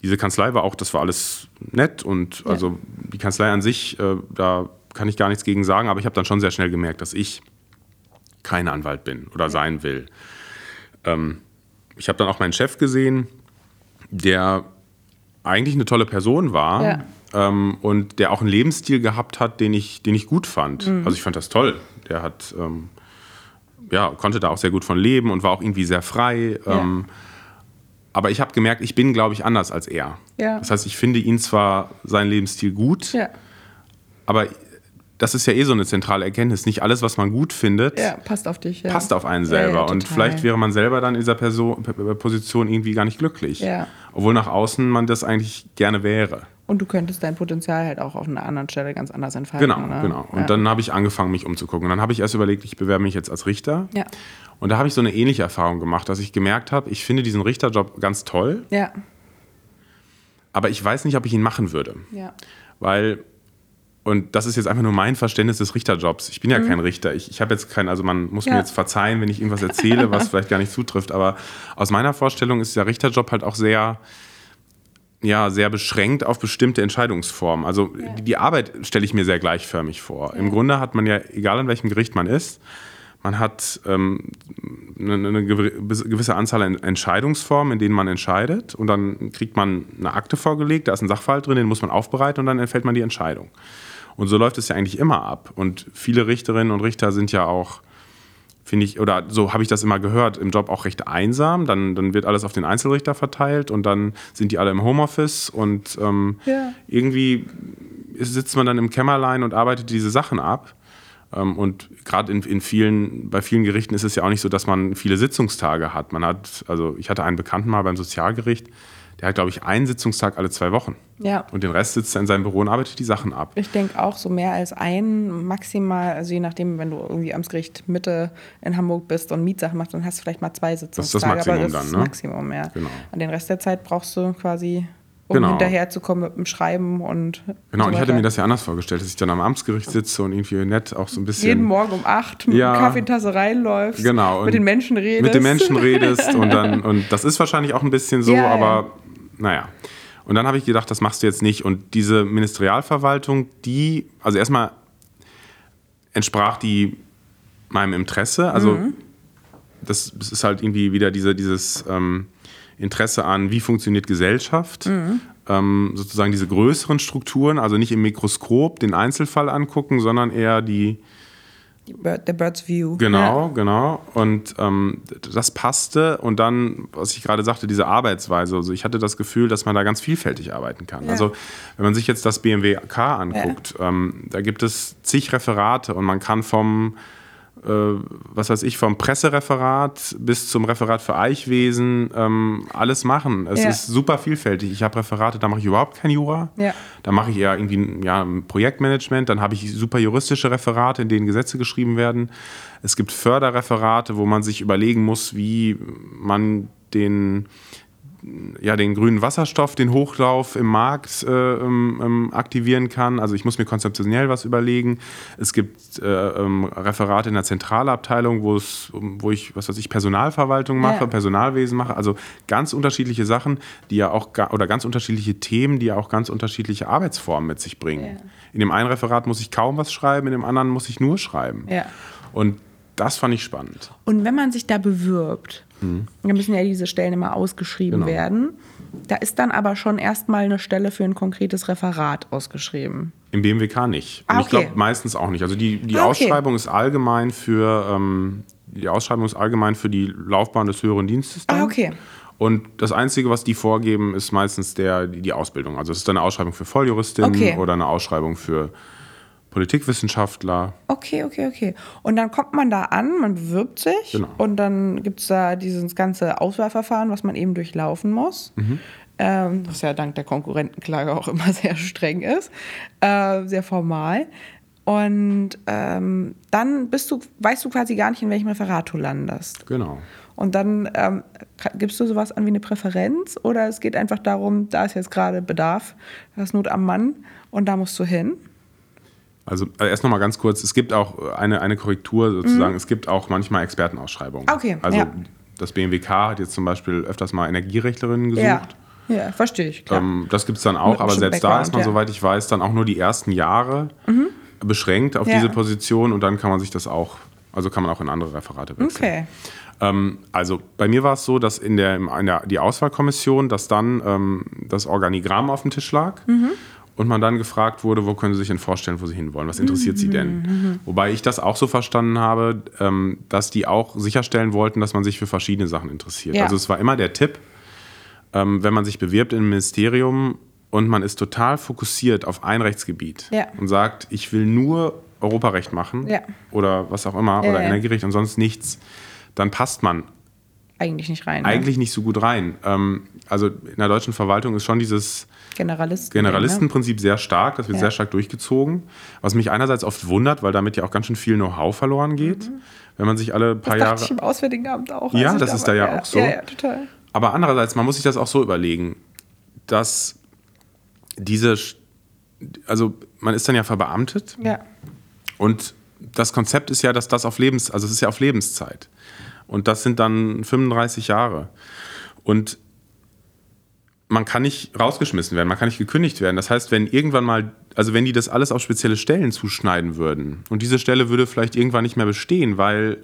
Speaker 1: diese Kanzlei war auch, das war alles nett und ja. also die Kanzlei an sich, äh, da kann ich gar nichts gegen sagen, aber ich habe dann schon sehr schnell gemerkt, dass ich kein Anwalt bin oder sein will. Ähm, ich habe dann auch meinen Chef gesehen, der eigentlich eine tolle Person war
Speaker 3: Ja.
Speaker 1: ähm, und der auch einen Lebensstil gehabt hat, den ich, den ich gut fand.
Speaker 3: Mhm.
Speaker 1: Also ich fand das toll. Der hat ähm, ja, konnte da auch sehr gut von leben und war auch irgendwie sehr frei.
Speaker 3: Ja.
Speaker 1: Aber ich habe gemerkt, ich bin, glaube ich, anders als er.
Speaker 3: Ja.
Speaker 1: Das heißt, ich finde ihn zwar seinen Lebensstil gut,
Speaker 3: Ja,
Speaker 1: aber das ist ja eh so eine zentrale Erkenntnis. Nicht alles, was man gut findet,
Speaker 3: ja, passt auf dich.
Speaker 1: Passt auf einen selber. und vielleicht wäre man selber dann in dieser Person, Position irgendwie gar nicht glücklich. Obwohl nach außen man das eigentlich gerne wäre.
Speaker 3: Und du könntest dein Potenzial halt auch auf einer anderen Stelle ganz anders entfalten.
Speaker 1: Genau,
Speaker 3: ne?
Speaker 1: genau. Und
Speaker 3: ja.
Speaker 1: dann habe ich angefangen, mich umzugucken. Und dann habe ich erst überlegt, ich bewerbe mich jetzt als Richter.
Speaker 3: Ja.
Speaker 1: Und da habe ich so eine ähnliche Erfahrung gemacht, dass ich gemerkt habe, ich finde diesen Richterjob ganz toll,
Speaker 3: Ja,
Speaker 1: aber ich weiß nicht, ob ich ihn machen würde.
Speaker 3: ja.
Speaker 1: Weil, und das ist jetzt einfach nur mein Verständnis des Richterjobs. Ich bin ja kein Richter. Ich, ich habe jetzt kein, also man muss
Speaker 3: Mhm. Ja.
Speaker 1: mir jetzt verzeihen, wenn ich irgendwas erzähle, was vielleicht gar nicht zutrifft. Aber aus meiner Vorstellung ist der Richterjob halt auch sehr, ja, sehr beschränkt auf bestimmte Entscheidungsformen. Also die, die Arbeit stelle ich mir sehr gleichförmig vor. Im Grunde hat man ja, egal an welchem Gericht man ist, man hat ähm, eine, eine gewi- gewisse Anzahl an Entscheidungsformen, in denen man entscheidet. Und dann kriegt man eine Akte vorgelegt, da ist ein Sachverhalt drin, den muss man aufbereiten und dann entfällt man die Entscheidung. Und so läuft es ja eigentlich immer ab. Und viele Richterinnen und Richter sind ja auch, finde ich, oder so habe ich das immer gehört, im Job auch recht einsam. Dann, dann wird alles auf den Einzelrichter verteilt und dann sind die alle im Homeoffice und ähm,
Speaker 3: Ja.
Speaker 1: irgendwie sitzt man dann im Kämmerlein und arbeitet diese Sachen ab. Ähm, Und gerade in, in vielen, bei vielen Gerichten ist es ja auch nicht so, dass man viele Sitzungstage hat. Man hat, also ich hatte einen Bekannten mal beim Sozialgericht, der hat, glaube ich, einen Sitzungstag alle zwei Wochen.
Speaker 3: Ja.
Speaker 1: Und den Rest sitzt er in seinem Büro und arbeitet die Sachen ab.
Speaker 3: Ich denke auch so mehr als ein, maximal, also je nachdem, wenn du irgendwie Amtsgericht Mitte in Hamburg bist und Mietsachen machst, dann hast du vielleicht mal zwei
Speaker 1: ist das
Speaker 3: Sitzungstage.
Speaker 1: Maximum
Speaker 3: aber das
Speaker 1: dann,
Speaker 3: ist
Speaker 1: ne?
Speaker 3: das Maximum, ja.
Speaker 1: Genau.
Speaker 3: An den Rest der Zeit brauchst du quasi, um
Speaker 1: Genau.
Speaker 3: hinterherzukommen mit dem Schreiben und
Speaker 1: Genau,
Speaker 3: so
Speaker 1: und ich hatte mir das ja anders vorgestellt, dass ich dann am Amtsgericht sitze und irgendwie nett auch so ein bisschen.
Speaker 3: jeden Morgen um acht mit
Speaker 1: Ja.
Speaker 3: einer Kaffeetasse reinläufst,
Speaker 1: Genau, und
Speaker 3: mit den Menschen redest.
Speaker 1: mit den Menschen redest und dann, und das ist wahrscheinlich auch ein bisschen so,
Speaker 3: Ja, ja.
Speaker 1: aber naja. Und dann habe ich gedacht, das machst du jetzt nicht. Und diese Ministerialverwaltung, die, also erstmal entsprach die meinem Interesse. Also
Speaker 3: Mhm.
Speaker 1: das, das ist halt irgendwie wieder diese, dieses ähm, Interesse an, wie funktioniert Gesellschaft.
Speaker 3: Mhm.
Speaker 1: Ähm, sozusagen diese größeren Strukturen, also nicht im Mikroskop den Einzelfall angucken, sondern eher die,
Speaker 3: Die Bird, der Bird's View.
Speaker 1: Genau, genau. Und ähm, das passte. Und dann, was ich gerade sagte, diese Arbeitsweise. Also ich hatte das Gefühl, dass man da ganz vielfältig arbeiten kann.
Speaker 3: Ja.
Speaker 1: Also wenn man sich jetzt das BMWK anguckt, ähm, da gibt es zig Referate und man kann vom was weiß ich, vom Pressereferat bis zum Referat für Eichwesen ähm, alles machen. Es
Speaker 3: Ja.
Speaker 1: ist super vielfältig. Ich habe Referate, da mache ich überhaupt kein Jura.
Speaker 3: Ja.
Speaker 1: Da mache ich eher irgendwie ja, ein Projektmanagement. Dann habe ich super juristische Referate, in denen Gesetze geschrieben werden. Es gibt Förderreferate, wo man sich überlegen muss, wie man den, ja, den grünen Wasserstoff, den Hochlauf im Markt äh, ähm, ähm, aktivieren kann. Also ich muss mir konzeptionell was überlegen. Es gibt äh, ähm, Referate in der Zentralabteilung, wo es, wo ich, was weiß ich, Personalverwaltung mache,
Speaker 3: Ja.
Speaker 1: Personalwesen mache. Also ganz unterschiedliche Sachen, die ja auch oder ganz unterschiedliche Themen, die ja auch ganz unterschiedliche Arbeitsformen mit sich bringen.
Speaker 3: Ja.
Speaker 1: In dem einen Referat muss ich kaum was schreiben, in dem anderen muss ich nur schreiben.
Speaker 3: Ja.
Speaker 1: Und das fand ich spannend.
Speaker 3: Und wenn man sich da bewirbt, dann müssen ja diese Stellen immer ausgeschrieben
Speaker 1: Genau.
Speaker 3: werden. Da ist dann aber schon erstmal eine Stelle für ein konkretes Referat ausgeschrieben.
Speaker 1: Im BMWK nicht. Und
Speaker 3: Ah,
Speaker 1: ich
Speaker 3: okay.
Speaker 1: glaube meistens auch nicht. Also die, die
Speaker 3: Ah, okay.
Speaker 1: Ausschreibung ist allgemein für ähm, die Ausschreibung ist allgemein für die Laufbahn des höheren Dienstes. dann.
Speaker 3: Ah, okay.
Speaker 1: Und das Einzige, was die vorgeben, ist meistens der, die, Ausbildung. Also es ist dann eine Ausschreibung für Volljuristinnen
Speaker 3: Okay.
Speaker 1: oder eine Ausschreibung für Politikwissenschaftler.
Speaker 3: Okay, okay, okay. Und dann kommt man da an, man bewirbt sich
Speaker 1: Genau.
Speaker 3: und dann gibt es da dieses ganze Auswahlverfahren, was man eben durchlaufen muss.
Speaker 1: Mhm.
Speaker 3: Ähm, was ja dank der Konkurrentenklage auch immer sehr streng ist, äh, sehr formal. Und ähm, dann bist du, weißt du quasi gar nicht, in welchem Referat du landest.
Speaker 1: Genau.
Speaker 3: Und dann ähm, gibst du sowas an wie eine Präferenz oder es geht einfach darum, da ist jetzt gerade Bedarf, da ist Not am Mann und da musst du hin.
Speaker 1: Also äh, erst noch mal ganz kurz, es gibt auch eine, eine Korrektur sozusagen, es gibt auch manchmal Expertenausschreibungen.
Speaker 3: Mhm. Okay,
Speaker 1: Also
Speaker 3: ja.
Speaker 1: das BMWK hat jetzt zum Beispiel öfters mal Energierechtlerinnen gesucht.
Speaker 3: Ja, ja verstehe ich. Klar.
Speaker 1: Ähm, das gibt es dann auch,
Speaker 3: Mit
Speaker 1: aber selbst da ist man,
Speaker 3: ja. Mhm.
Speaker 1: soweit ich weiß, dann auch nur die ersten Jahre. beschränkt auf
Speaker 3: Ja.
Speaker 1: diese Position und dann kann man sich das auch, also kann man auch in andere Referate wechseln.
Speaker 3: Okay.
Speaker 1: Ähm, also bei mir war es so, dass in der, in der die Auswahlkommission, dass dann ähm, das Organigramm auf dem Tisch lag und man dann gefragt wurde, wo können Sie sich denn vorstellen, wo Sie hinwollen? Was interessiert Sie denn? Wobei ich das auch so verstanden habe, ähm, dass die auch sicherstellen wollten, dass man sich für verschiedene Sachen interessiert.
Speaker 3: Ja.
Speaker 1: Also es war immer der Tipp, ähm, wenn man sich bewirbt im Ministerium und man ist total fokussiert auf ein Rechtsgebiet
Speaker 3: Ja.
Speaker 1: und sagt, ich will nur Europarecht machen
Speaker 3: Ja.
Speaker 1: oder was auch immer oder. Energierecht und sonst nichts, dann passt man
Speaker 3: Eigentlich nicht rein. ne?
Speaker 1: eigentlich nicht so gut rein. Ähm, also in der deutschen Verwaltung ist schon dieses
Speaker 3: Generalisten.
Speaker 1: Generalistenprinzip sehr stark, das wird
Speaker 3: Ja.
Speaker 1: sehr stark durchgezogen. Was mich einerseits oft wundert, weil damit ja auch ganz schön viel Know-how verloren geht, wenn man sich alle paar
Speaker 3: Mhm. Das dachte ich
Speaker 1: Jahre.
Speaker 3: im Auswärtigen Amt auch.
Speaker 1: Ja,
Speaker 3: als ich
Speaker 1: das ist da
Speaker 3: war.
Speaker 1: ja auch so.
Speaker 3: Ja, ja, total.
Speaker 1: Aber andererseits, man muss sich das auch so überlegen, dass diese, also man ist dann ja verbeamtet
Speaker 3: Ja.
Speaker 1: und das Konzept ist ja, dass das auf Lebens, also es ist ja auf Lebenszeit. Und das sind dann 35 Jahre. Und man kann nicht rausgeschmissen werden, man kann nicht gekündigt werden. Das heißt, wenn irgendwann mal, also wenn die das alles auf spezielle Stellen zuschneiden würden und diese Stelle würde vielleicht irgendwann nicht mehr bestehen, weil,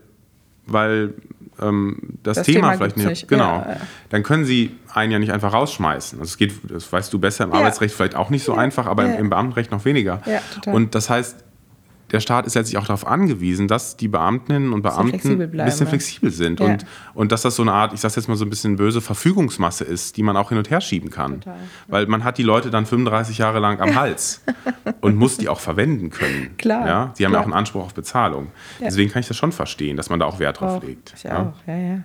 Speaker 1: weil ähm, das,
Speaker 3: Das
Speaker 1: Thema,
Speaker 3: Thema
Speaker 1: vielleicht nicht,
Speaker 3: nicht.
Speaker 1: genau,
Speaker 3: Ja, ja.
Speaker 1: dann können sie einen ja nicht einfach rausschmeißen. Also es geht, das weißt du besser, im
Speaker 3: Ja.
Speaker 1: Arbeitsrecht vielleicht auch nicht so einfach, aber im, im Beamtenrecht noch weniger.
Speaker 3: Ja, total.
Speaker 1: Und das heißt, der Staat ist letztlich auch darauf angewiesen, dass die Beamtinnen und Beamten
Speaker 3: flexibel
Speaker 1: ein
Speaker 3: bleiben,
Speaker 1: bisschen
Speaker 3: ne?
Speaker 1: flexibel sind
Speaker 3: Ja.
Speaker 1: und, und dass das so eine Art, ich sag's jetzt mal so ein bisschen böse, Verfügungsmasse ist, die man auch hin und her schieben kann.
Speaker 3: Total.
Speaker 1: Weil man hat die Leute dann 35 Jahre lang am Hals und muss die auch verwenden können.
Speaker 3: Klar,
Speaker 1: Ja? Die haben ja auch einen Anspruch auf Bezahlung.
Speaker 3: Ja.
Speaker 1: Deswegen kann ich das schon verstehen, dass man da auch Wert drauf legt.
Speaker 3: Ich auch, ja, ja.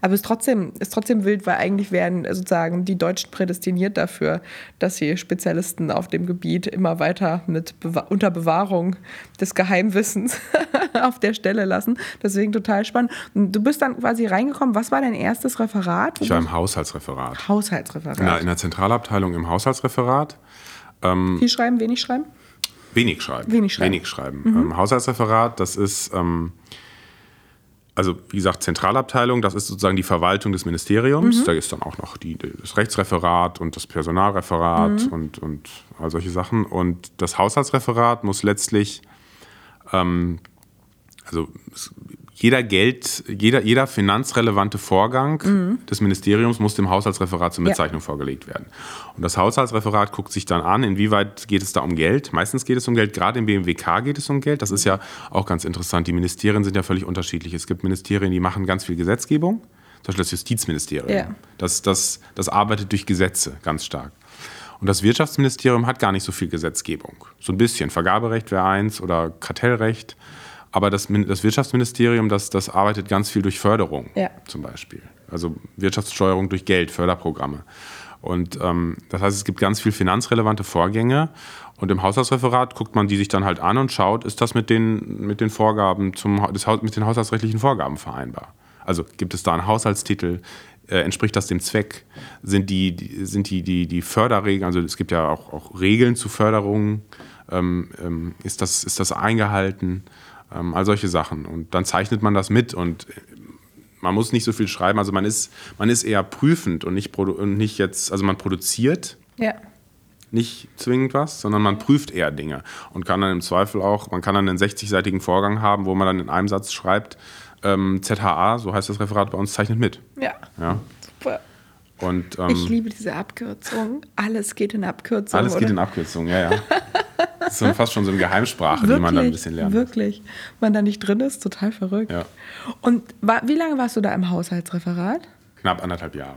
Speaker 3: Aber es ist trotzdem, ist trotzdem wild, weil eigentlich wären sozusagen die Deutschen prädestiniert dafür, dass sie Spezialisten auf dem Gebiet immer weiter mit Bewa unter Bewahrung des Geheimwissens auf der Stelle lassen. Deswegen total spannend. Du bist dann quasi reingekommen. Was war dein erstes Referat?
Speaker 1: Ich war im Haushaltsreferat.
Speaker 3: Haushaltsreferat.
Speaker 1: In der, in der Zentralabteilung im Haushaltsreferat.
Speaker 3: Viel schreiben, wenig schreiben?
Speaker 1: Wenig schreiben.
Speaker 3: Wenig schreiben. Mhm.
Speaker 1: Wenig schreiben. Ähm, Haushaltsreferat, das ist, ähm, also wie gesagt, Zentralabteilung, das ist sozusagen die Verwaltung des Ministeriums.
Speaker 3: Mhm.
Speaker 1: Da ist dann auch noch die, das Rechtsreferat und das Personalreferat
Speaker 3: Mhm.
Speaker 1: und, und all solche Sachen. Und das Haushaltsreferat muss letztlich, ähm, also jeder Geld, jeder, jeder finanzrelevante Vorgang des Ministeriums muss dem Haushaltsreferat zur
Speaker 3: Mhm. Ja.
Speaker 1: Vorgelegt werden. Und das Haushaltsreferat guckt sich dann an, inwieweit geht es da um Geld. Meistens geht es um Geld, gerade im BMWK geht es um Geld. Das ist ja auch ganz interessant. Die Ministerien sind ja völlig unterschiedlich. Es gibt Ministerien, die machen ganz viel Gesetzgebung, zum Beispiel das Justizministerium.
Speaker 3: Ja.
Speaker 1: Das, das, das arbeitet durch Gesetze ganz stark. Und das Wirtschaftsministerium hat gar nicht so viel Gesetzgebung. So ein bisschen. Vergaberecht wäre eins oder Kartellrecht. Aber das, das Wirtschaftsministerium, das, das arbeitet ganz viel durch Förderung
Speaker 3: Ja.
Speaker 1: zum Beispiel. Also Wirtschaftssteuerung durch Geld, Förderprogramme. Und ähm, das heißt, es gibt ganz viel finanzrelevante Vorgänge. Und im Haushaltsreferat guckt man die sich dann halt an und schaut, ist das mit den, mit den Vorgaben zum des, mit den haushaltsrechtlichen Vorgaben vereinbar? Also gibt es da einen Haushaltstitel? Äh, entspricht das dem Zweck? Sind die, die, sind die, die, die Förderregeln, also es gibt ja auch, auch Regeln zu Förderungen, ähm, ähm, ist, das, ist das eingehalten? Ähm, all solche Sachen. Und dann zeichnet man das mit und man muss nicht so viel schreiben. Also man ist, man ist eher prüfend und nicht, und nicht jetzt, also man produziert
Speaker 3: Ja.
Speaker 1: nicht zwingend was, sondern man prüft eher Dinge und kann dann im Zweifel auch, man kann dann einen 60-seitigen Vorgang haben, wo man dann in einem Satz schreibt, ähm, ZHA, so heißt das Referat bei uns, zeichnet mit.
Speaker 3: Ja.
Speaker 1: Ja?
Speaker 3: Super.
Speaker 1: Und ähm,
Speaker 3: Ich liebe diese Abkürzung. Alles geht in Abkürzung.
Speaker 1: alles geht
Speaker 3: oder?
Speaker 1: in Abkürzungen, ja, ja. Das ist so fast schon so eine Geheimsprache, die man dann ein bisschen lernt.
Speaker 3: Wirklich. Man da nicht drin ist, total verrückt.
Speaker 1: Ja.
Speaker 3: Und wie lange warst du da im Haushaltsreferat?
Speaker 1: Knapp anderthalb Jahre.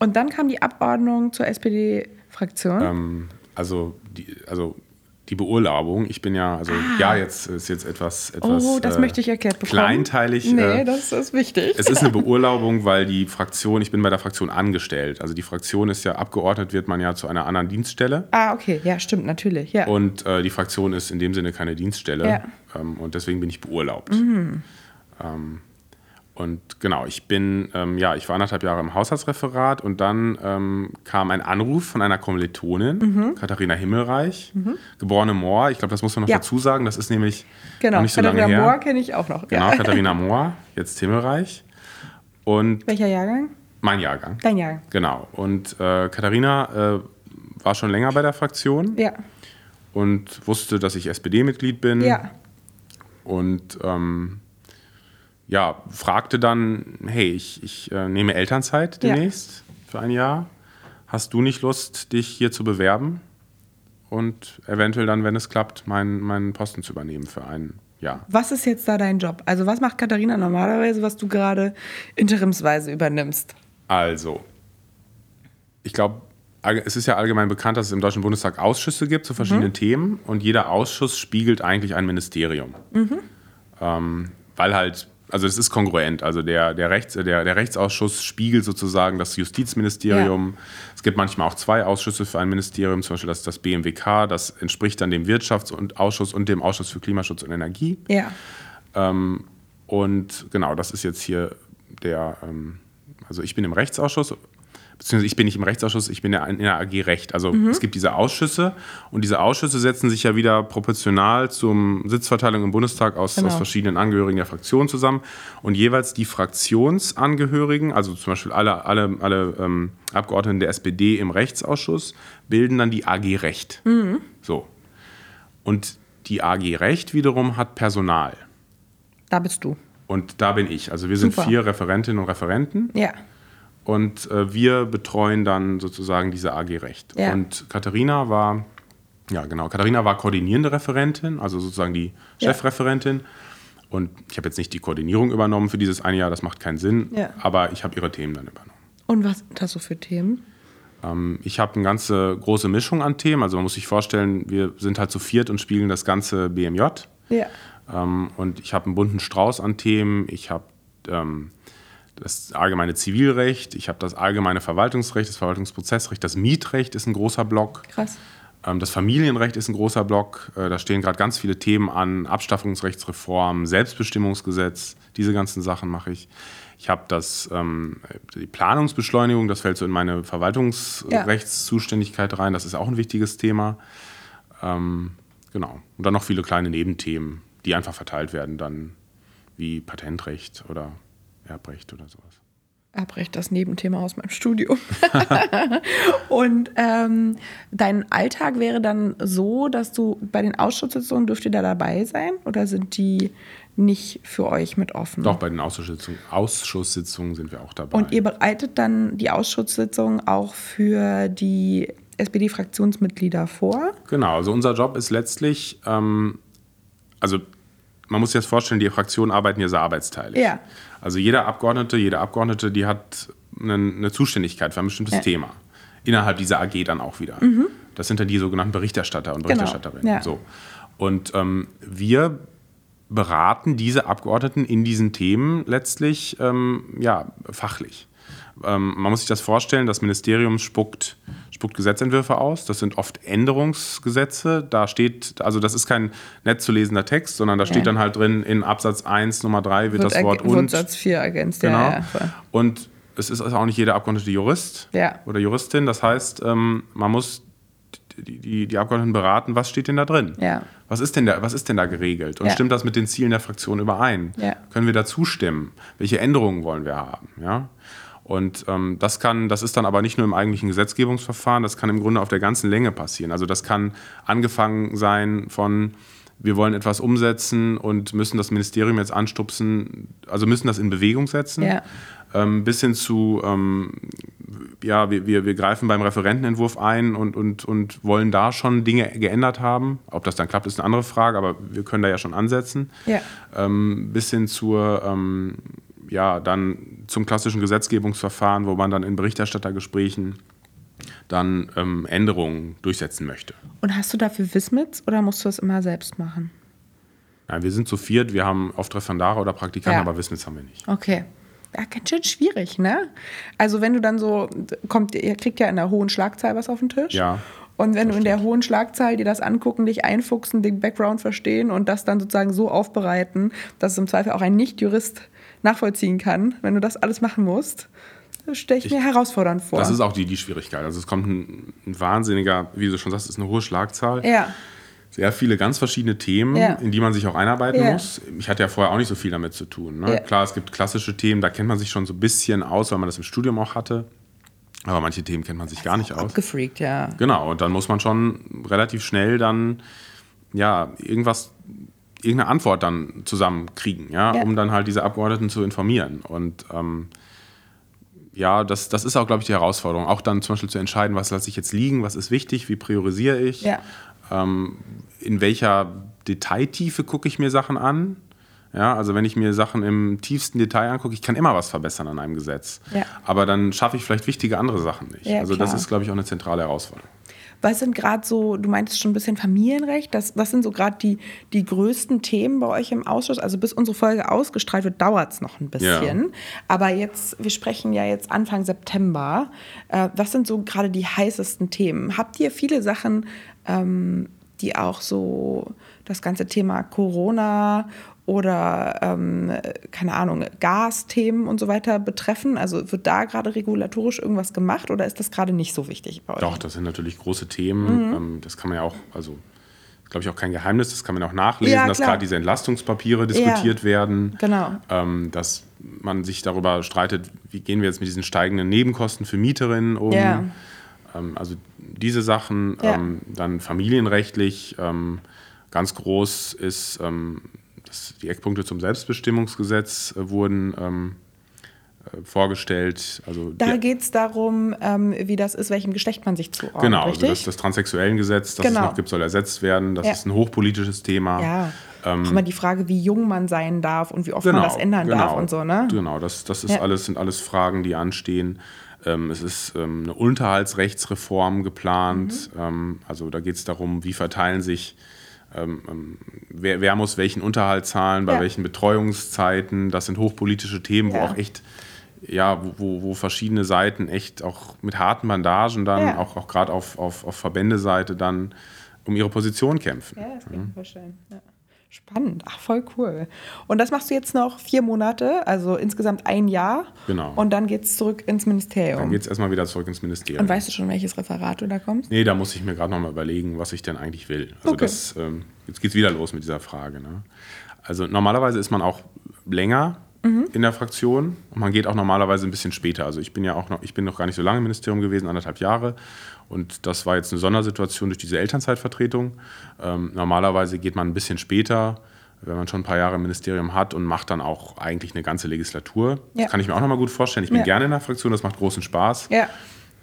Speaker 3: Und dann kam die Abordnung zur SPD-Fraktion.
Speaker 1: Ähm, also, die, also die Beurlaubung, ich bin ja, also ja, jetzt ist jetzt etwas, etwas
Speaker 3: Ah. oh, das
Speaker 1: äh,
Speaker 3: möchte ich erklärt bekommen.
Speaker 1: kleinteilig.
Speaker 3: Nee,
Speaker 1: äh,
Speaker 3: das ist wichtig.
Speaker 1: es ist eine Beurlaubung, weil die Fraktion, ich bin bei der Fraktion angestellt. Also die Fraktion ist ja abgeordnet, wird man ja zu einer anderen Dienststelle.
Speaker 3: ah, okay. Ja, stimmt, natürlich. Ja.
Speaker 1: Und äh, die Fraktion ist in dem Sinne keine Dienststelle.
Speaker 3: Ja.
Speaker 1: Ähm, und deswegen bin ich beurlaubt. Ähm, und genau, ich bin, ähm, ja, ich war anderthalb Jahre im Haushaltsreferat und dann ähm, kam ein Anruf von einer Kommilitonin, Katharina Himmelreich, geborene Mohr. Ich glaube, das muss man noch
Speaker 3: Ja.
Speaker 1: dazu sagen. Das ist nämlich
Speaker 3: genau.
Speaker 1: noch nicht so
Speaker 3: Katharina
Speaker 1: lange her.
Speaker 3: Mohr kenne ich auch noch.
Speaker 1: Genau,
Speaker 3: Ja.
Speaker 1: Katharina Mohr, jetzt Himmelreich. Und
Speaker 3: Welcher Jahrgang?
Speaker 1: mein Jahrgang.
Speaker 3: Dein Jahrgang.
Speaker 1: Genau. Und äh, Katharina äh, war schon länger bei der Fraktion.
Speaker 3: Ja.
Speaker 1: und wusste, dass ich SPD-Mitglied bin.
Speaker 3: Ja.
Speaker 1: Und ähm, ja, fragte dann, hey, ich, ich äh, nehme Elternzeit
Speaker 3: Ja.
Speaker 1: demnächst für ein Jahr. Hast du nicht Lust, dich hier zu bewerben und eventuell dann, wenn es klappt, meinen, meinen Posten zu übernehmen für ein Jahr?
Speaker 3: Was ist jetzt da dein Job? Also was macht Katharina normalerweise, was du gerade interimsweise übernimmst?
Speaker 1: Also, ich glaube, es ist ja allgemein bekannt, dass es im Deutschen Bundestag Ausschüsse gibt zu verschiedenen Themen und jeder Ausschuss spiegelt eigentlich ein Ministerium. Ähm, weil halt, also es ist kongruent. Also der, der, Rechts, der, der Rechtsausschuss spiegelt sozusagen das Justizministerium. Es gibt manchmal auch zwei Ausschüsse für ein Ministerium, zum Beispiel das, das BMWK, das entspricht dann dem Wirtschaftsausschuss und dem Ausschuss für Klimaschutz und Energie.
Speaker 3: Ja.
Speaker 1: Und genau, das ist jetzt hier der, ähm, also ich bin im Rechtsausschuss, beziehungsweise ich bin nicht im Rechtsausschuss, ich bin ja in der AG Recht. Also es gibt diese Ausschüsse und diese Ausschüsse setzen sich ja wieder proportional zum Sitzverteilung im Bundestag aus,
Speaker 3: Genau.
Speaker 1: aus verschiedenen Angehörigen der Fraktion zusammen. Und jeweils die Fraktionsangehörigen, also zum Beispiel alle, alle, alle ähm, Abgeordneten der SPD im Rechtsausschuss, bilden dann die AG Recht. So. Und die AG Recht wiederum hat Personal.
Speaker 3: Da bist du.
Speaker 1: Und da bin ich. Also wir sind
Speaker 3: Super.
Speaker 1: vier Referentinnen und Referenten
Speaker 3: Ja.
Speaker 1: Und äh, wir betreuen dann sozusagen diese AG Recht.
Speaker 3: Ja.
Speaker 1: Und Katharina war, ja genau, Katharina war koordinierende Referentin, also sozusagen die
Speaker 3: Ja.
Speaker 1: Chefreferentin. Und ich habe jetzt nicht die Koordinierung übernommen für dieses eine Jahr, das macht keinen Sinn,
Speaker 3: Ja.
Speaker 1: aber ich habe ihre Themen dann übernommen.
Speaker 3: Und was sind das so für Themen?
Speaker 1: Ähm, ich habe eine ganze große Mischung an Themen. Also man muss sich vorstellen, wir sind halt zu viert und spiegeln das ganze BMJ.
Speaker 3: Ja.
Speaker 1: Ähm, und ich habe einen bunten Strauß an Themen. Ich habe ähm, das allgemeine Zivilrecht, ich habe das allgemeine Verwaltungsrecht, das Verwaltungsprozessrecht, das Mietrecht ist ein großer Block.
Speaker 3: Krass.
Speaker 1: Ähm, das Familienrecht ist ein großer Block. Äh, da stehen gerade ganz viele Themen an. Abstaffungsrechtsreform, Selbstbestimmungsgesetz, diese ganzen Sachen mache ich. Ich habe das, ähm, die Planungsbeschleunigung, das fällt so in meine Verwaltungsrechtszuständigkeit rein. Das ist auch ein wichtiges Thema. Ähm, genau. Und dann noch viele kleine Nebenthemen, die einfach verteilt werden, dann wie Patentrecht oder Erbrecht oder sowas.
Speaker 3: Abbrecht das Nebenthema aus meinem Studium. und ähm, dein Alltag wäre dann so, dass du bei den Ausschusssitzungen dürft ihr da dabei sein oder sind die nicht für euch mit offen?
Speaker 1: Doch, bei den Ausschusssitzungen, Ausschusssitzungen sind wir auch dabei.
Speaker 3: Und ihr bereitet dann die Ausschusssitzung auch für die SPD-Fraktionsmitglieder vor?
Speaker 1: Genau, also unser Job ist letztlich, ähm, also man muss sich jetzt vorstellen, die Fraktionen arbeiten ja sehr arbeitsteilig.
Speaker 3: Ja.
Speaker 1: Also jeder Abgeordnete, jede Abgeordnete, die hat eine, eine Zuständigkeit für ein bestimmtes
Speaker 3: Ja. Mhm.
Speaker 1: Thema. Innerhalb dieser AG dann auch wieder. Das sind dann die sogenannten Berichterstatter und
Speaker 3: Genau,
Speaker 1: Berichterstatterinnen.
Speaker 3: ja.
Speaker 1: So. Und ähm, wir beraten diese Abgeordneten in diesen Themen letztlich ähm, ja, fachlich. Ähm, man muss sich das vorstellen, das Ministerium spuckt, spuckt Gesetzentwürfe aus. Das sind oft Änderungsgesetze. Da steht, also das ist kein nett zu lesender Text, sondern da steht
Speaker 3: Ja.
Speaker 1: dann halt drin, in Absatz 1 Nummer 3 wird, das
Speaker 3: erg-
Speaker 1: Wort
Speaker 3: wird
Speaker 1: und.
Speaker 3: Satz 4 ergänzt.
Speaker 1: Genau.
Speaker 3: Ja, ja.
Speaker 1: Und es ist also auch nicht jeder Abgeordnete Jurist
Speaker 3: Ja.
Speaker 1: oder Juristin. Das heißt, ähm, man muss die, die, die Abgeordneten beraten, was steht denn da drin?
Speaker 3: Ja.
Speaker 1: Was ist denn da, was ist denn da geregelt? Und
Speaker 3: Ja.
Speaker 1: stimmt das mit den Zielen der Fraktion überein?
Speaker 3: Ja.
Speaker 1: Können wir da zustimmen? Welche Änderungen wollen wir haben? Ja? Und ähm, das kann, das ist dann aber nicht nur im eigentlichen Gesetzgebungsverfahren, das kann im Grunde auf der ganzen Länge passieren. Also das kann angefangen sein von wir wollen etwas umsetzen und müssen das Ministerium jetzt anstupsen, also müssen das in Bewegung setzen
Speaker 3: Ja.
Speaker 1: ähm, bis hin zu, ähm, ja, wir, wir, wir greifen beim Referentenentwurf ein und, und, und wollen da schon Dinge geändert haben. Ob das dann klappt, ist eine andere Frage, aber wir können da ja schon ansetzen.
Speaker 3: Ja.
Speaker 1: Ähm, bis hin zur, ähm, ja, dann zum klassischen Gesetzgebungsverfahren, wo man dann in Berichterstattergesprächen dann ähm, Änderungen durchsetzen möchte.
Speaker 3: Und hast du dafür Wismits oder musst du das immer selbst machen?
Speaker 1: Ja, wir sind zu viert, wir haben oft Referendare oder Praktikanten,
Speaker 3: Ja.
Speaker 1: aber Wissens haben wir nicht.
Speaker 3: Okay. Ja, ganz schön schwierig, ne? Also wenn du dann so, kommt, ihr kriegt ja in der hohen Schlagzahl was auf den Tisch.
Speaker 1: Ja.
Speaker 3: Und wenn du in der hohen Schlagzahl dir das angucken, dich einfuchsen, den Background verstehen und das dann sozusagen so aufbereiten, dass es im Zweifel auch ein Nicht-Jurist nachvollziehen kann, wenn du das alles machen musst, stelle ich, mir herausfordernd vor.
Speaker 1: Das ist auch die, die Schwierigkeit. Also es kommt ein, ein wahnsinniger, wie du schon sagst, es ist eine hohe Schlagzahl.
Speaker 3: ja,
Speaker 1: Sehr viele ganz verschiedene Themen,
Speaker 3: Ja.
Speaker 1: in die man sich auch einarbeiten
Speaker 3: Ja.
Speaker 1: muss. Ich hatte ja vorher auch nicht so viel damit zu tun. Ne?
Speaker 3: Ja.
Speaker 1: Klar, es gibt klassische Themen, da kennt man sich schon so ein bisschen aus, weil man das im Studium auch hatte. Aber manche Themen kennt man sich gar nicht aus.
Speaker 3: Abgefreakt, ja.
Speaker 1: Genau, und dann muss man schon relativ schnell dann ja irgendwas, irgendeine Antwort dann zusammenkriegen, ja,
Speaker 3: Ja.
Speaker 1: um dann halt diese Abgeordneten zu informieren. Und ähm, ja, das, das ist auch, glaube ich, die Herausforderung. Auch dann zum Beispiel zu entscheiden, was lasse ich jetzt liegen, was ist wichtig, wie priorisiere ich,
Speaker 3: Ja.
Speaker 1: ähm, in welcher Detailtiefe gucke ich mir Sachen an. Ja, also wenn ich mir Sachen im tiefsten Detail angucke, ich kann immer was verbessern an einem Gesetz.
Speaker 3: Ja.
Speaker 1: Aber dann schaffe ich vielleicht wichtige andere Sachen nicht.
Speaker 3: Ja,
Speaker 1: also das
Speaker 3: klar.
Speaker 1: ist, glaube ich, auch eine zentrale Herausforderung.
Speaker 3: Was sind gerade so, du meintest schon ein bisschen Familienrecht, das, das sind so gerade die, die größten Themen bei euch im Ausschuss. Also bis unsere Folge ausgestrahlt wird, dauert es noch ein bisschen. Aber jetzt, wir sprechen ja jetzt Anfang September. Äh, was sind so gerade die heißesten Themen? Habt ihr viele Sachen, ähm, die auch so das ganze Thema Corona oder ähm, keine Ahnung, Gasthemen und so weiter betreffen? Also wird da gerade regulatorisch irgendwas gemacht oder ist das gerade nicht so wichtig bei euch?
Speaker 1: Doch, das sind natürlich große Themen.
Speaker 3: Mhm.
Speaker 1: Ähm, Das kann man ja auch, also glaube ich auch kein Geheimnis, das kann man auch nachlesen,
Speaker 3: Ja,
Speaker 1: dass gerade diese Entlastungspapiere diskutiert werden.
Speaker 3: Genau.
Speaker 1: Ähm, dass man sich darüber streitet, wie gehen wir jetzt mit diesen steigenden Nebenkosten für Mieterinnen um.
Speaker 3: Ja.
Speaker 1: Ähm, also diese Sachen,
Speaker 3: Ja.
Speaker 1: ähm, dann familienrechtlich, ähm, ganz groß ist, ähm, dass die Eckpunkte zum Selbstbestimmungsgesetz äh, wurden ähm, äh, vorgestellt. Also
Speaker 3: Da geht es darum, ähm, wie das ist, welchem Geschlecht man sich zuordnet.
Speaker 1: Genau, also
Speaker 3: richtig?
Speaker 1: das, das Transsexuellengesetz, das
Speaker 3: Genau.
Speaker 1: es noch gibt, soll ersetzt werden. Das
Speaker 3: Ja.
Speaker 1: ist ein hochpolitisches Thema.
Speaker 3: ja. auch immer die Frage, wie jung man sein darf und wie oft man das ändern darf und so, ne?
Speaker 1: Genau, das, das ist
Speaker 3: Ja.
Speaker 1: alles, sind alles Fragen, die anstehen. Ähm, es ist ähm, eine Unterhaltsrechtsreform geplant.
Speaker 3: Mhm.
Speaker 1: Ähm, also da geht es darum, wie verteilen sich, ähm, ähm, wer, wer muss welchen Unterhalt zahlen, bei
Speaker 3: Ja.
Speaker 1: welchen Betreuungszeiten. Das sind hochpolitische Themen,
Speaker 3: Ja.
Speaker 1: wo auch echt, ja, wo, wo, wo verschiedene Seiten echt auch mit harten Bandagen dann,
Speaker 3: Ja.
Speaker 1: auch, auch gerade auf, auf, auf Verbändeseite dann um ihre Position kämpfen.
Speaker 3: Ja, das kann ich mir vorstellen. Spannend, ach voll cool. Und das machst du jetzt noch vier Monate, also insgesamt ein Jahr.
Speaker 1: Genau.
Speaker 3: Und dann geht es zurück ins Ministerium.
Speaker 1: Dann geht es erstmal wieder zurück ins Ministerium.
Speaker 3: und weißt du schon, welches Referat du da kommst?
Speaker 1: Nee, da muss ich mir gerade noch mal überlegen, was ich denn eigentlich will. Also
Speaker 3: Okay.
Speaker 1: das, ähm, jetzt geht's wieder los mit dieser Frage. Ne? Also normalerweise ist man auch länger
Speaker 3: Mhm.
Speaker 1: in der Fraktion und man geht auch normalerweise ein bisschen später. Also ich bin ja auch noch, ich bin noch gar nicht so lange im Ministerium gewesen, anderthalb Jahre. Und das war jetzt eine Sondersituation durch diese Elternzeitvertretung. Ähm, normalerweise geht man ein bisschen später, wenn man schon ein paar Jahre im Ministerium hat und macht dann auch eigentlich eine ganze Legislatur.
Speaker 3: Ja.
Speaker 1: Das kann ich mir auch noch mal gut vorstellen. Ich bin
Speaker 3: Ja.
Speaker 1: gerne in der Fraktion, das macht großen Spaß.
Speaker 3: Ja.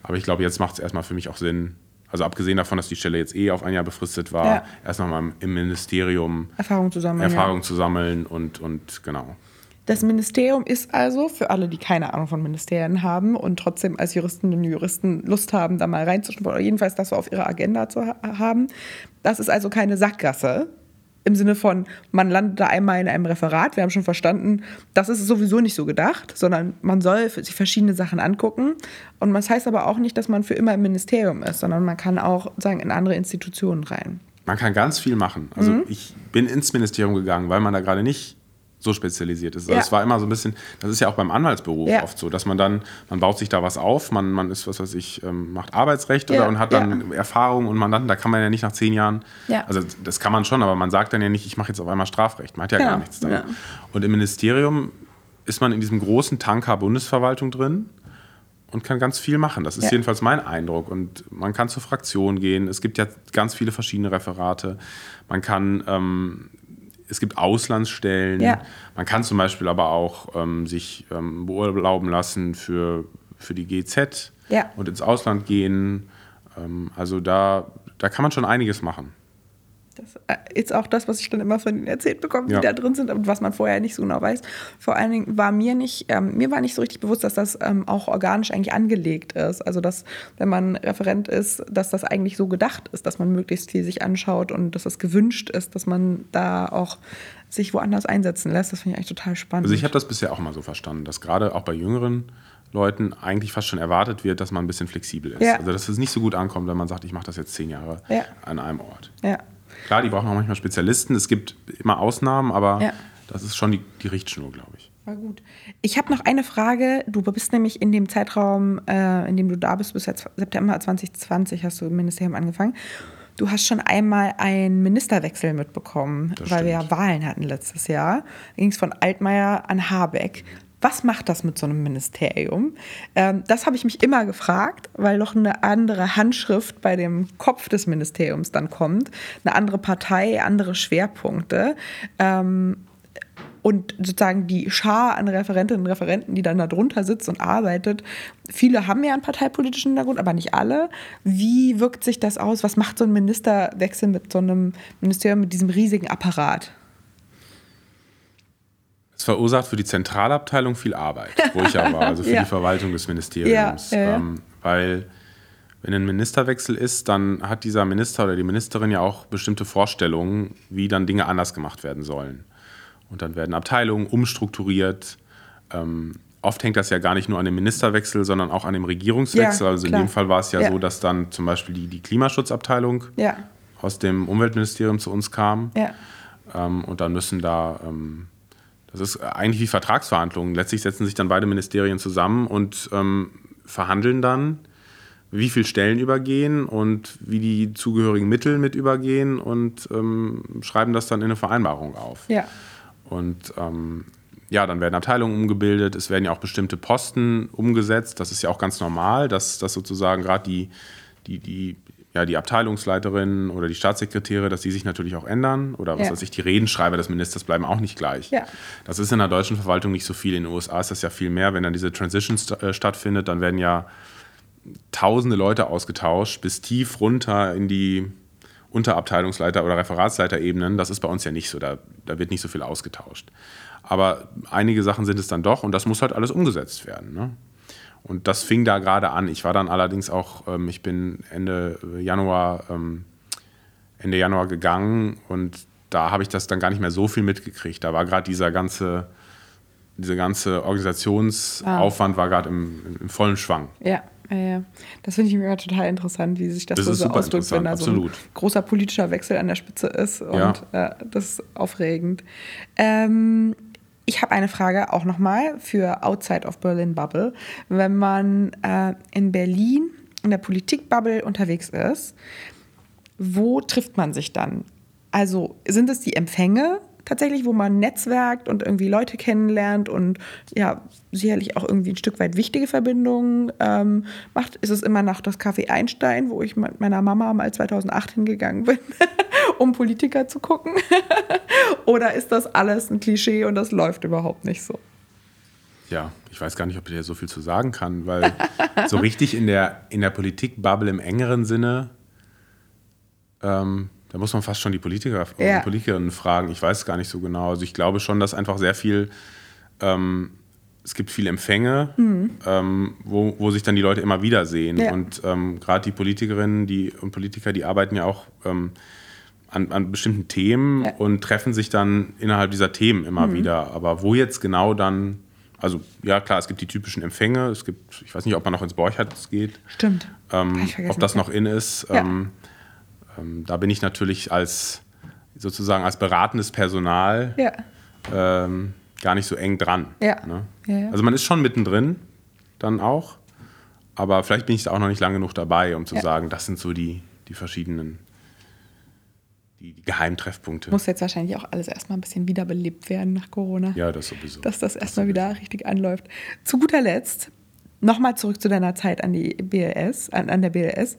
Speaker 1: Aber ich glaube, jetzt macht es erstmal für mich auch Sinn. Also abgesehen davon, dass die Stelle jetzt eh auf ein Jahr befristet war,
Speaker 3: Ja.
Speaker 1: erst nochmal im Ministerium
Speaker 3: Erfahrung zu sammeln.
Speaker 1: Erfahrung
Speaker 3: Ja.
Speaker 1: zu sammeln und, und genau.
Speaker 3: Das Ministerium ist also, für alle, die keine Ahnung von Ministerien haben und trotzdem als Juristinnen und Juristen Lust haben, da mal reinzuschnuppern oder jedenfalls das so auf ihrer Agenda zu ha haben, das ist also keine Sackgasse. Im Sinne von, man landet da einmal in einem Referat. Wir haben schon verstanden, das ist sowieso nicht so gedacht, sondern man soll sich verschiedene Sachen angucken. Und das heißt aber auch nicht, dass man für immer im Ministerium ist, sondern man kann auch sagen, in andere Institutionen rein.
Speaker 1: Man kann ganz viel machen. Also
Speaker 3: Mhm.
Speaker 1: ich bin ins Ministerium gegangen, weil man da gerade nicht so spezialisiert ist. Also
Speaker 3: Ja.
Speaker 1: Es war immer so ein bisschen, das ist ja auch beim Anwaltsberuf
Speaker 3: Ja.
Speaker 1: oft so, dass man dann, man baut sich da was auf, man, man ist, was weiß ich, ähm, macht Arbeitsrecht
Speaker 3: Ja,
Speaker 1: oder und hat dann Erfahrung und Mandanten, da kann man ja nicht nach zehn Jahren,
Speaker 3: Ja.
Speaker 1: also das kann man schon, aber man sagt dann ja nicht, ich mache jetzt auf einmal Strafrecht. Man hat ja
Speaker 3: Genau,
Speaker 1: gar nichts da.
Speaker 3: ja.
Speaker 1: Und im Ministerium ist man in diesem großen Tanker Bundesverwaltung drin und kann ganz viel machen. Das ist
Speaker 3: Ja.
Speaker 1: jedenfalls mein Eindruck. Und man kann zur Fraktion gehen. Es gibt ja ganz viele verschiedene Referate. Man kann, ähm, es gibt Auslandsstellen.
Speaker 3: Ja.
Speaker 1: Man kann zum Beispiel aber auch ähm, sich ähm, beurlauben lassen für, für die GZ
Speaker 3: Ja.
Speaker 1: und ins Ausland gehen. Ähm, also da, da kann man schon einiges machen.
Speaker 3: Das äh, ist auch das, was ich dann immer von ihnen erzählt bekomme, die
Speaker 1: Ja.
Speaker 3: da drin sind und was man vorher nicht so genau weiß. Vor allen Dingen war mir nicht, ähm, mir war nicht so richtig bewusst, dass das ähm, auch organisch eigentlich angelegt ist. Also dass, wenn man Referent ist, dass das eigentlich so gedacht ist, dass man möglichst viel sich anschaut und dass das gewünscht ist, dass man da auch sich woanders einsetzen lässt. Das finde ich eigentlich total spannend.
Speaker 1: Also ich habe das bisher auch immer so verstanden, dass gerade auch bei jüngeren Leuten eigentlich fast schon erwartet wird, dass man ein bisschen flexibel ist.
Speaker 3: Ja.
Speaker 1: Also dass es nicht so gut ankommt, wenn man sagt, ich mache das jetzt zehn Jahre
Speaker 3: Ja.
Speaker 1: an einem Ort.
Speaker 3: ja.
Speaker 1: Klar, die brauchen auch manchmal Spezialisten. Es gibt immer Ausnahmen, aber
Speaker 3: Ja.
Speaker 1: das ist schon die, die Richtschnur, glaube ich.
Speaker 3: War gut. Ich habe noch eine Frage. Du bist nämlich in dem Zeitraum, äh, in dem du da bist, bis September 2020 hast du im Ministerium angefangen. Du hast schon einmal einen Ministerwechsel mitbekommen,
Speaker 1: Das
Speaker 3: weil wir ja
Speaker 1: stimmt.
Speaker 3: Wahlen hatten letztes Jahr. Da ging es von Altmaier an Habeck. Was macht das mit so einem Ministerium? Ähm, das habe ich mich immer gefragt, weil noch eine andere Handschrift bei dem Kopf des Ministeriums dann kommt, eine andere Partei, andere Schwerpunkte. Ähm, und sozusagen die Schar an Referentinnen und Referenten, die dann da drunter sitzt und arbeitet, viele haben ja einen parteipolitischen Hintergrund, aber nicht alle. Wie wirkt sich das aus? Was macht so ein Ministerwechsel mit so einem Ministerium, mit diesem riesigen Apparat?
Speaker 1: Es verursacht für die Zentralabteilung viel Arbeit, wo ich ja war, also für ja. die Verwaltung des Ministeriums. Ja, ja, ähm, weil wenn ein Ministerwechsel ist, dann hat dieser Minister oder die Ministerin ja auch bestimmte Vorstellungen, wie dann Dinge anders gemacht werden sollen. Und dann werden Abteilungen umstrukturiert. Ähm, oft hängt das ja gar nicht nur an dem Ministerwechsel, sondern auch an dem Regierungswechsel. Ja, also in dem Fall war es ja, ja, so, dass dann zum Beispiel die, die Klimaschutzabteilung ja. aus dem Umweltministerium zu uns kam. Ähm, und dann müssen da, ähm, das ist eigentlich wie Vertragsverhandlungen. Letztlich setzen sich dann beide Ministerien zusammen und ähm, verhandeln dann, wie viele Stellen übergehen und wie die zugehörigen Mittel mit übergehen und ähm, schreiben das dann in eine Vereinbarung auf. Ja. Und ähm, ja, dann werden Abteilungen umgebildet, es werden ja auch bestimmte Posten umgesetzt. Das ist ja auch ganz normal, dass, dass sozusagen gerade die, die, die, ja, die Abteilungsleiterinnen oder die Staatssekretäre, dass die sich natürlich auch ändern. Oder was ja. weiß ich, die Redenschreiber des Ministers bleiben auch nicht gleich. Ja. Das ist in der deutschen Verwaltung nicht so viel. In den USA ist das ja viel mehr. Wenn dann diese Transition st äh, stattfindet, dann werden ja tausende Leute ausgetauscht, bis tief runter in die Unterabteilungsleiter- oder Referatsleiterebenen. Das ist bei uns ja nicht so, da, da wird nicht so viel ausgetauscht. Aber einige Sachen sind es dann doch und das muss halt alles umgesetzt werden. Ne? Und das fing da gerade an. Ich war dann allerdings auch, ähm, ich bin Ende Januar, ähm, Ende Januar gegangen und da habe ich das dann gar nicht mehr so viel mitgekriegt. Da war gerade dieser ganze, diese ganze Organisationsaufwand ah. war gerade im, im vollen Schwang.
Speaker 3: Ja. Ja, Das finde ich immer total interessant, wie sich das, das so, so ausdrückt, wenn da so ein großer politischer Wechsel an der Spitze ist. Und ja. äh, das ist aufregend. Ähm, ich habe eine Frage auch nochmal für Outside of Berlin Bubble. Wenn man äh, in Berlin in der Politikbubble unterwegs ist, wo trifft man sich dann? Also sind es die Empfänge tatsächlich, wo man netzwerkt und irgendwie Leute kennenlernt und ja, sicherlich auch irgendwie ein Stück weit wichtige Verbindungen ähm, macht. Ist es immer noch das Café Einstein, wo ich mit meiner Mama mal 2008 hingegangen bin, um Politiker zu gucken? Oder ist das alles ein Klischee und das läuft überhaupt nicht so?
Speaker 1: Ja, ich weiß gar nicht, ob ich dir so viel zu sagen kann, weil so richtig in der, in der Politik-Bubble im engeren Sinne ähm, da muss man fast schon die Politiker ja. und Politikerinnen fragen. Ich weiß es gar nicht so genau. Also ich glaube schon, dass einfach sehr viel, ähm, es gibt viele Empfänge, mhm. ähm, wo, wo sich dann die Leute immer wieder sehen. Ja. Und ähm, gerade die Politikerinnen die, und Politiker, die arbeiten ja auch ähm, an, an, bestimmten Themen ja. und treffen sich dann innerhalb dieser Themen immer mhm. wieder. Aber wo jetzt genau dann also ja klar, es gibt die typischen Empfänge. Es gibt, ich weiß nicht, ob man noch ins Borchardt geht.
Speaker 3: Stimmt.
Speaker 1: Ähm, ob das noch in ist. Ja. Ähm, ähm, da bin ich natürlich als sozusagen als beratendes Personal ja. ähm, gar nicht so eng dran. Ja. Ne? Ja, also man ist schon mittendrin dann auch, aber vielleicht bin ich da auch noch nicht lange genug dabei, um zu sagen, das sind so die, die verschiedenen die, Geheimtreffpunkte.
Speaker 3: Muss jetzt wahrscheinlich auch alles erstmal ein bisschen wiederbelebt werden nach Corona.
Speaker 1: Ja, das sowieso.
Speaker 3: Dass das erstmal wieder richtig anläuft. Zu guter Letzt, nochmal zurück zu deiner Zeit an die BLS, an, an der BLS.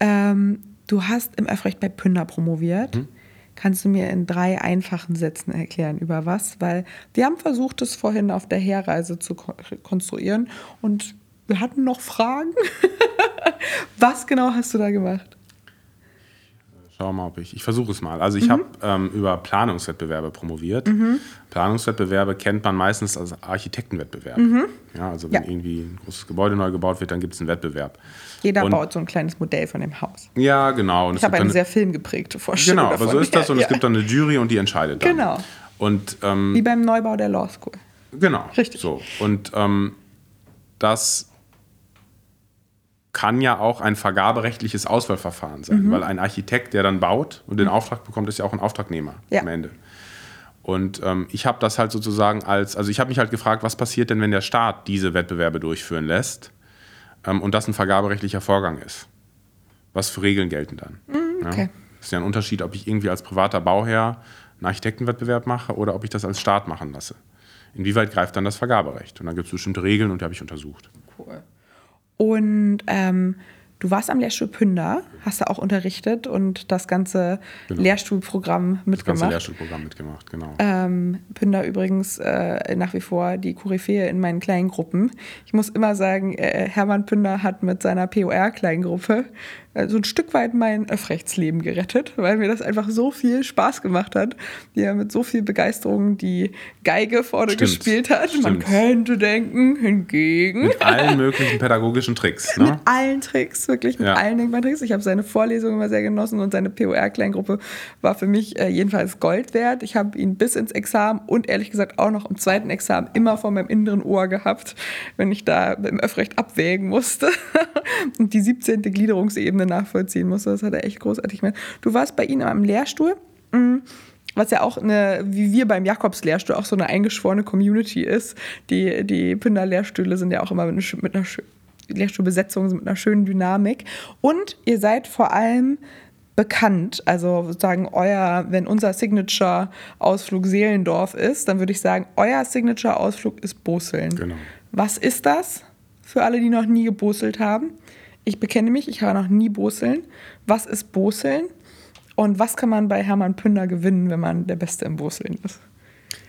Speaker 3: Ähm, Du hast im Öffrecht bei Pünder promoviert. Mhm. Kannst du mir in drei einfachen Sätzen erklären, über was? Weil die haben versucht, es vorhin auf der Herreise zu konstruieren und wir hatten noch Fragen. was genau hast du da gemacht?
Speaker 1: Schau mal, ob ich. Ich versuche es mal. Also ich mhm. habe ähm, über Planungswettbewerbe promoviert. Mhm. Planungswettbewerbe kennt man meistens als Architektenwettbewerb. Mhm. Ja, also wenn ja. irgendwie ein großes Gebäude neu gebaut wird, dann gibt es einen Wettbewerb.
Speaker 3: Jeder und, baut so ein kleines Modell von dem Haus.
Speaker 1: Ja, genau.
Speaker 3: Und ich habe eine sehr filmgeprägte Vorstellung.
Speaker 1: Genau, aber so ist das und ja. es gibt dann eine Jury und die entscheidet dann. Genau. Und, ähm,
Speaker 3: Wie beim Neubau der Law School.
Speaker 1: Genau. Richtig. So. Und ähm, das kann ja auch ein vergaberechtliches Auswahlverfahren sein, mhm. weil ein Architekt, der dann baut und den mhm. Auftrag bekommt, ist ja auch ein Auftragnehmer ja. am Ende. Und ähm, ich habe das halt sozusagen als, also ich habe mich halt gefragt, was passiert denn, wenn der Staat diese Wettbewerbe durchführen lässt ähm, und das ein vergaberechtlicher Vorgang ist? Was für Regeln gelten dann? Mhm, okay. ja? Das ist ja ein Unterschied, ob ich irgendwie als privater Bauherr einen Architektenwettbewerb mache oder ob ich das als Staat machen lasse. inwieweit greift dann das Vergaberecht? Und dann gibt es bestimmte Regeln und die habe ich untersucht.
Speaker 3: Cool. Und ähm, du warst am Lehrstuhl Pünder, hast da auch unterrichtet und das ganze
Speaker 1: Genau.
Speaker 3: Lehrstuhlprogramm
Speaker 1: Das ganze
Speaker 3: mitgemacht.
Speaker 1: Lehrstuhlprogramm mitgemacht, genau.
Speaker 3: Ähm, Pünder übrigens äh, nach wie vor die Koryphäe in meinen kleinen Gruppen. Ich muss immer sagen, äh, Hermann Pünder hat mit seiner POR-Kleingruppe so ein Stück weit mein Öffrechtsleben gerettet, weil mir das einfach so viel Spaß gemacht hat, wie er mit so viel Begeisterung die Geige vorne
Speaker 1: Stimmt,
Speaker 3: gespielt hat. Man
Speaker 1: stimmt.
Speaker 3: könnte denken, hingegen.
Speaker 1: Mit allen möglichen pädagogischen Tricks. Ne?
Speaker 3: Mit allen Tricks, wirklich mit
Speaker 1: Ja.
Speaker 3: allen denkbaren Tricks. Ich habe seine Vorlesung immer sehr genossen und seine POR-Kleingruppe war für mich äh, jedenfalls Gold wert. Ich habe ihn bis ins Examen und ehrlich gesagt auch noch im zweiten Examen immer vor meinem inneren Ohr gehabt, wenn ich da im Öffrecht abwägen musste und die 17. Gliederungsebene nachvollziehen musste. Das hat er echt großartig gemacht. Du warst bei ihm am Lehrstuhl. mm, was ja auch eine, wie wir beim Jakobs-Lehrstuhl, auch so eine eingeschworene Community ist. Die, die Pünder-Lehrstühle sind ja auch immer mit einer, mit einer Lehrstuhlbesetzung mit einer schönen Dynamik. Und ihr seid vor allem bekannt, also sozusagen euer, wenn unser Signature-Ausflug Seelendorf ist, dann würde ich sagen, euer Signature-Ausflug ist Boseln.
Speaker 1: Genau.
Speaker 3: Was ist das für alle, die noch nie geboselt haben? Ich bekenne mich, ich war noch nie Boseln. Was ist Boseln? Und was kann man bei Hermann Pünder gewinnen, wenn man der Beste im Boseln ist?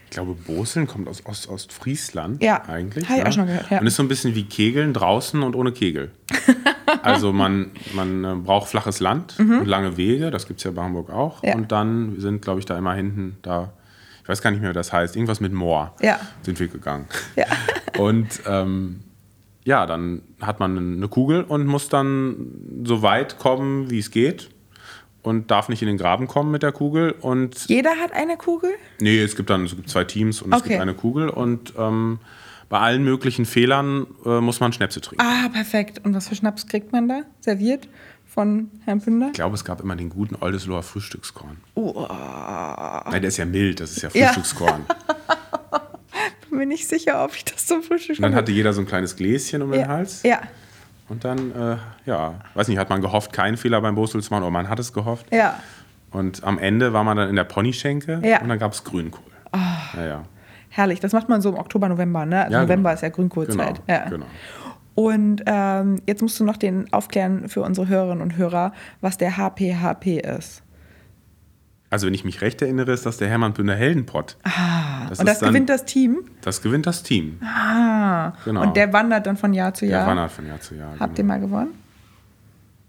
Speaker 1: Ich glaube, Boseln kommt aus Ost Ostfriesland
Speaker 3: Ja,
Speaker 1: eigentlich.
Speaker 3: hab ich
Speaker 1: ne?
Speaker 3: auch schon gehört, ja.
Speaker 1: Und ist so ein bisschen wie Kegeln draußen und ohne Kegel. also man, man äh, braucht flaches Land und lange Wege, das gibt es ja bei Hamburg auch.
Speaker 3: Mhm. Ja.
Speaker 1: Und dann sind, glaube ich, da immer hinten, da, ich weiß gar nicht mehr, wie das heißt, irgendwas mit Moor
Speaker 3: Ja.
Speaker 1: sind wir gegangen.
Speaker 3: Ja.
Speaker 1: Und ähm, ja, dann hat man eine Kugel und muss dann so weit kommen, wie es geht. Und darf nicht in den Graben kommen mit der Kugel. Und
Speaker 3: Jeder hat eine Kugel?
Speaker 1: Nee, es gibt dann es gibt zwei Teams und es
Speaker 3: Okay.
Speaker 1: gibt eine Kugel und ähm, bei allen möglichen Fehlern äh, muss man Schnäpse trinken.
Speaker 3: Ah, perfekt. Und was für Schnaps kriegt man da? Serviert von Herrn Pünder?
Speaker 1: Ich glaube, es gab immer den guten Oldesloher Frühstückskorn.
Speaker 3: Oh,
Speaker 1: Nein, der ist ja mild, das ist ja
Speaker 3: Ja. Bin mir nicht sicher, ob ich das zum Frühstück
Speaker 1: Und dann hatte jeder so ein kleines Gläschen um den
Speaker 3: ja.
Speaker 1: Hals.
Speaker 3: Ja,
Speaker 1: Und dann, äh, ja, weiß nicht, hat man gehofft, keinen Fehler beim Bosel zu machen, oder man hat es gehofft.
Speaker 3: ja.
Speaker 1: Und am Ende war man dann in der Ponyschenke
Speaker 3: Ja.
Speaker 1: und dann gab es Grünkohl. Ja, ja.
Speaker 3: Herrlich. Das macht man so im Oktober, November, ne? Also November
Speaker 1: genau.
Speaker 3: ist ja Grünkohlzeit.
Speaker 1: Genau,
Speaker 3: ja.
Speaker 1: genau.
Speaker 3: Und ähm, jetzt musst du noch den aufklären für unsere Hörerinnen und Hörer, was der HPHP ist.
Speaker 1: Also, wenn ich mich recht erinnere, ist das der Hermann Pünder Heldenpott.
Speaker 3: Ah,
Speaker 1: Das
Speaker 3: und das
Speaker 1: dann-
Speaker 3: gewinnt das Team.
Speaker 1: Das gewinnt das Team.
Speaker 3: Ah,
Speaker 1: Genau.
Speaker 3: und der wandert dann von Jahr zu
Speaker 1: Der
Speaker 3: Jahr.
Speaker 1: wandert von Jahr zu Jahr.
Speaker 3: Habt
Speaker 1: genau.
Speaker 3: ihr mal gewonnen?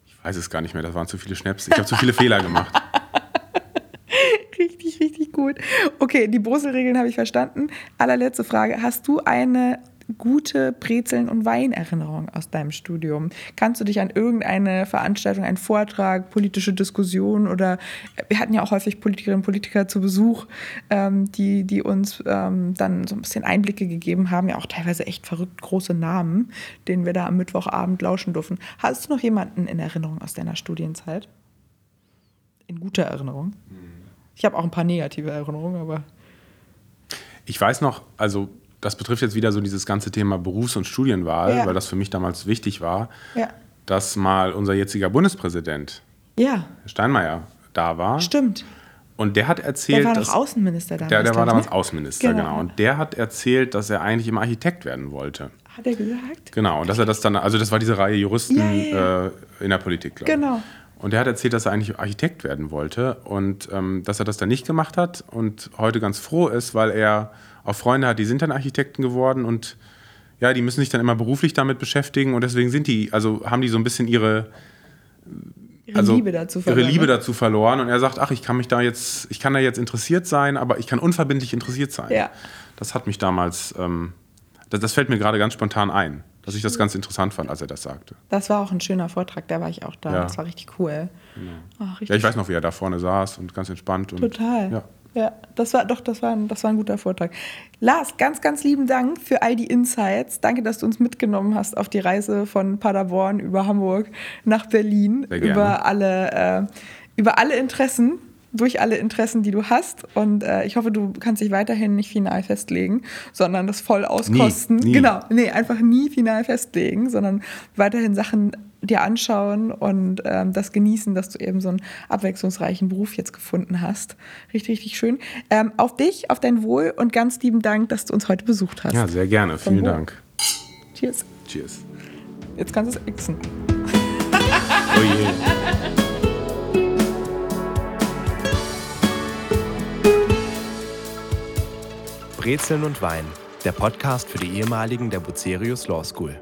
Speaker 1: Ich weiß es gar nicht mehr, das waren zu viele Schnäpse. Ich habe zu viele Fehler gemacht.
Speaker 3: Richtig, richtig gut. Okay, die Brüssel-Regeln habe ich verstanden. Allerletzte Frage. Hast du eine gute Brezeln- und Weinerinnerung aus deinem Studium? Kannst du dich an irgendeine Veranstaltung, einen Vortrag, politische Diskussion oder wir hatten ja auch häufig Politikerinnen und Politiker zu Besuch, ähm, die, die uns ähm, dann so ein bisschen Einblicke gegeben haben, ja auch teilweise echt verrückt große Namen, denen wir da am Mittwochabend lauschen durften. Hast du noch jemanden in Erinnerung aus deiner Studienzeit? In guter Erinnerung? Ich habe auch ein paar negative Erinnerungen, aber
Speaker 1: Ich weiß noch, also das betrifft jetzt wieder so dieses ganze Thema Berufs- und Studienwahl,
Speaker 3: Ja.
Speaker 1: weil das für mich damals wichtig war,
Speaker 3: ja.
Speaker 1: dass mal unser jetziger Bundespräsident,
Speaker 3: Ja,
Speaker 1: Herr Steinmeier, da war.
Speaker 3: stimmt.
Speaker 1: Und der hat erzählt,
Speaker 3: Der war
Speaker 1: dass
Speaker 3: Außenminister damals.
Speaker 1: der, der war damals
Speaker 3: ne?
Speaker 1: Außenminister,
Speaker 3: Genau.
Speaker 1: genau. Und der hat erzählt, dass er eigentlich immer Architekt werden wollte.
Speaker 3: Hat er gesagt?
Speaker 1: Genau, und dass er das dann, also das war diese Reihe Juristen
Speaker 3: ja,
Speaker 1: Äh, in der Politik, glaube ich.
Speaker 3: Genau.
Speaker 1: Und der hat erzählt, dass er eigentlich Architekt werden wollte und ähm, dass er das dann nicht gemacht hat und heute ganz froh ist, weil er auch Freunde hat, die sind dann Architekten geworden und ja, die müssen sich dann immer beruflich damit beschäftigen und deswegen sind die, also haben die so ein bisschen ihre,
Speaker 3: Ihre
Speaker 1: also
Speaker 3: Liebe dazu
Speaker 1: ihre
Speaker 3: verloren,
Speaker 1: Liebe
Speaker 3: ne?
Speaker 1: dazu verloren und er sagt, ach, ich kann mich da jetzt, ich kann da jetzt interessiert sein, aber ich kann unverbindlich interessiert sein.
Speaker 3: Ja.
Speaker 1: Das hat mich damals, ähm, das, das fällt mir gerade ganz spontan ein, dass ich das ganz interessant fand, als er das sagte.
Speaker 3: Das war auch ein schöner Vortrag, da war ich auch da.
Speaker 1: Ja.
Speaker 3: Das war richtig cool. Ah, richtig
Speaker 1: Ja, ich weiß noch, wie er da vorne saß und ganz entspannt. Und,
Speaker 3: Total.
Speaker 1: Ja.
Speaker 3: Ja, das war doch, das war, ein, das war ein guter Vortrag. Lars, ganz, ganz lieben Dank für all die Insights. Danke, dass du uns mitgenommen hast auf die Reise von Paderborn über Hamburg nach Berlin, über alle, äh, über alle Interessen, durch alle Interessen, die du hast. Und äh, ich hoffe, du kannst dich weiterhin nicht final festlegen, sondern das voll auskosten.
Speaker 1: nie.
Speaker 3: Genau, nee, einfach nie final festlegen, sondern weiterhin Sachen dir anschauen und ähm, das genießen, dass du eben so einen abwechslungsreichen Beruf jetzt gefunden hast. Richtig, richtig schön. Ähm, auf dich, auf dein Wohl und ganz lieben Dank, dass du uns heute besucht hast.
Speaker 1: Ja, sehr gerne.
Speaker 3: Von
Speaker 1: Vielen
Speaker 3: wo?
Speaker 1: Dank.
Speaker 3: Cheers.
Speaker 1: Cheers.
Speaker 3: Jetzt kannst du es exen.
Speaker 1: Oh je.
Speaker 2: Brezeln und Wein, der Podcast für die ehemaligen der Bucerius Law School.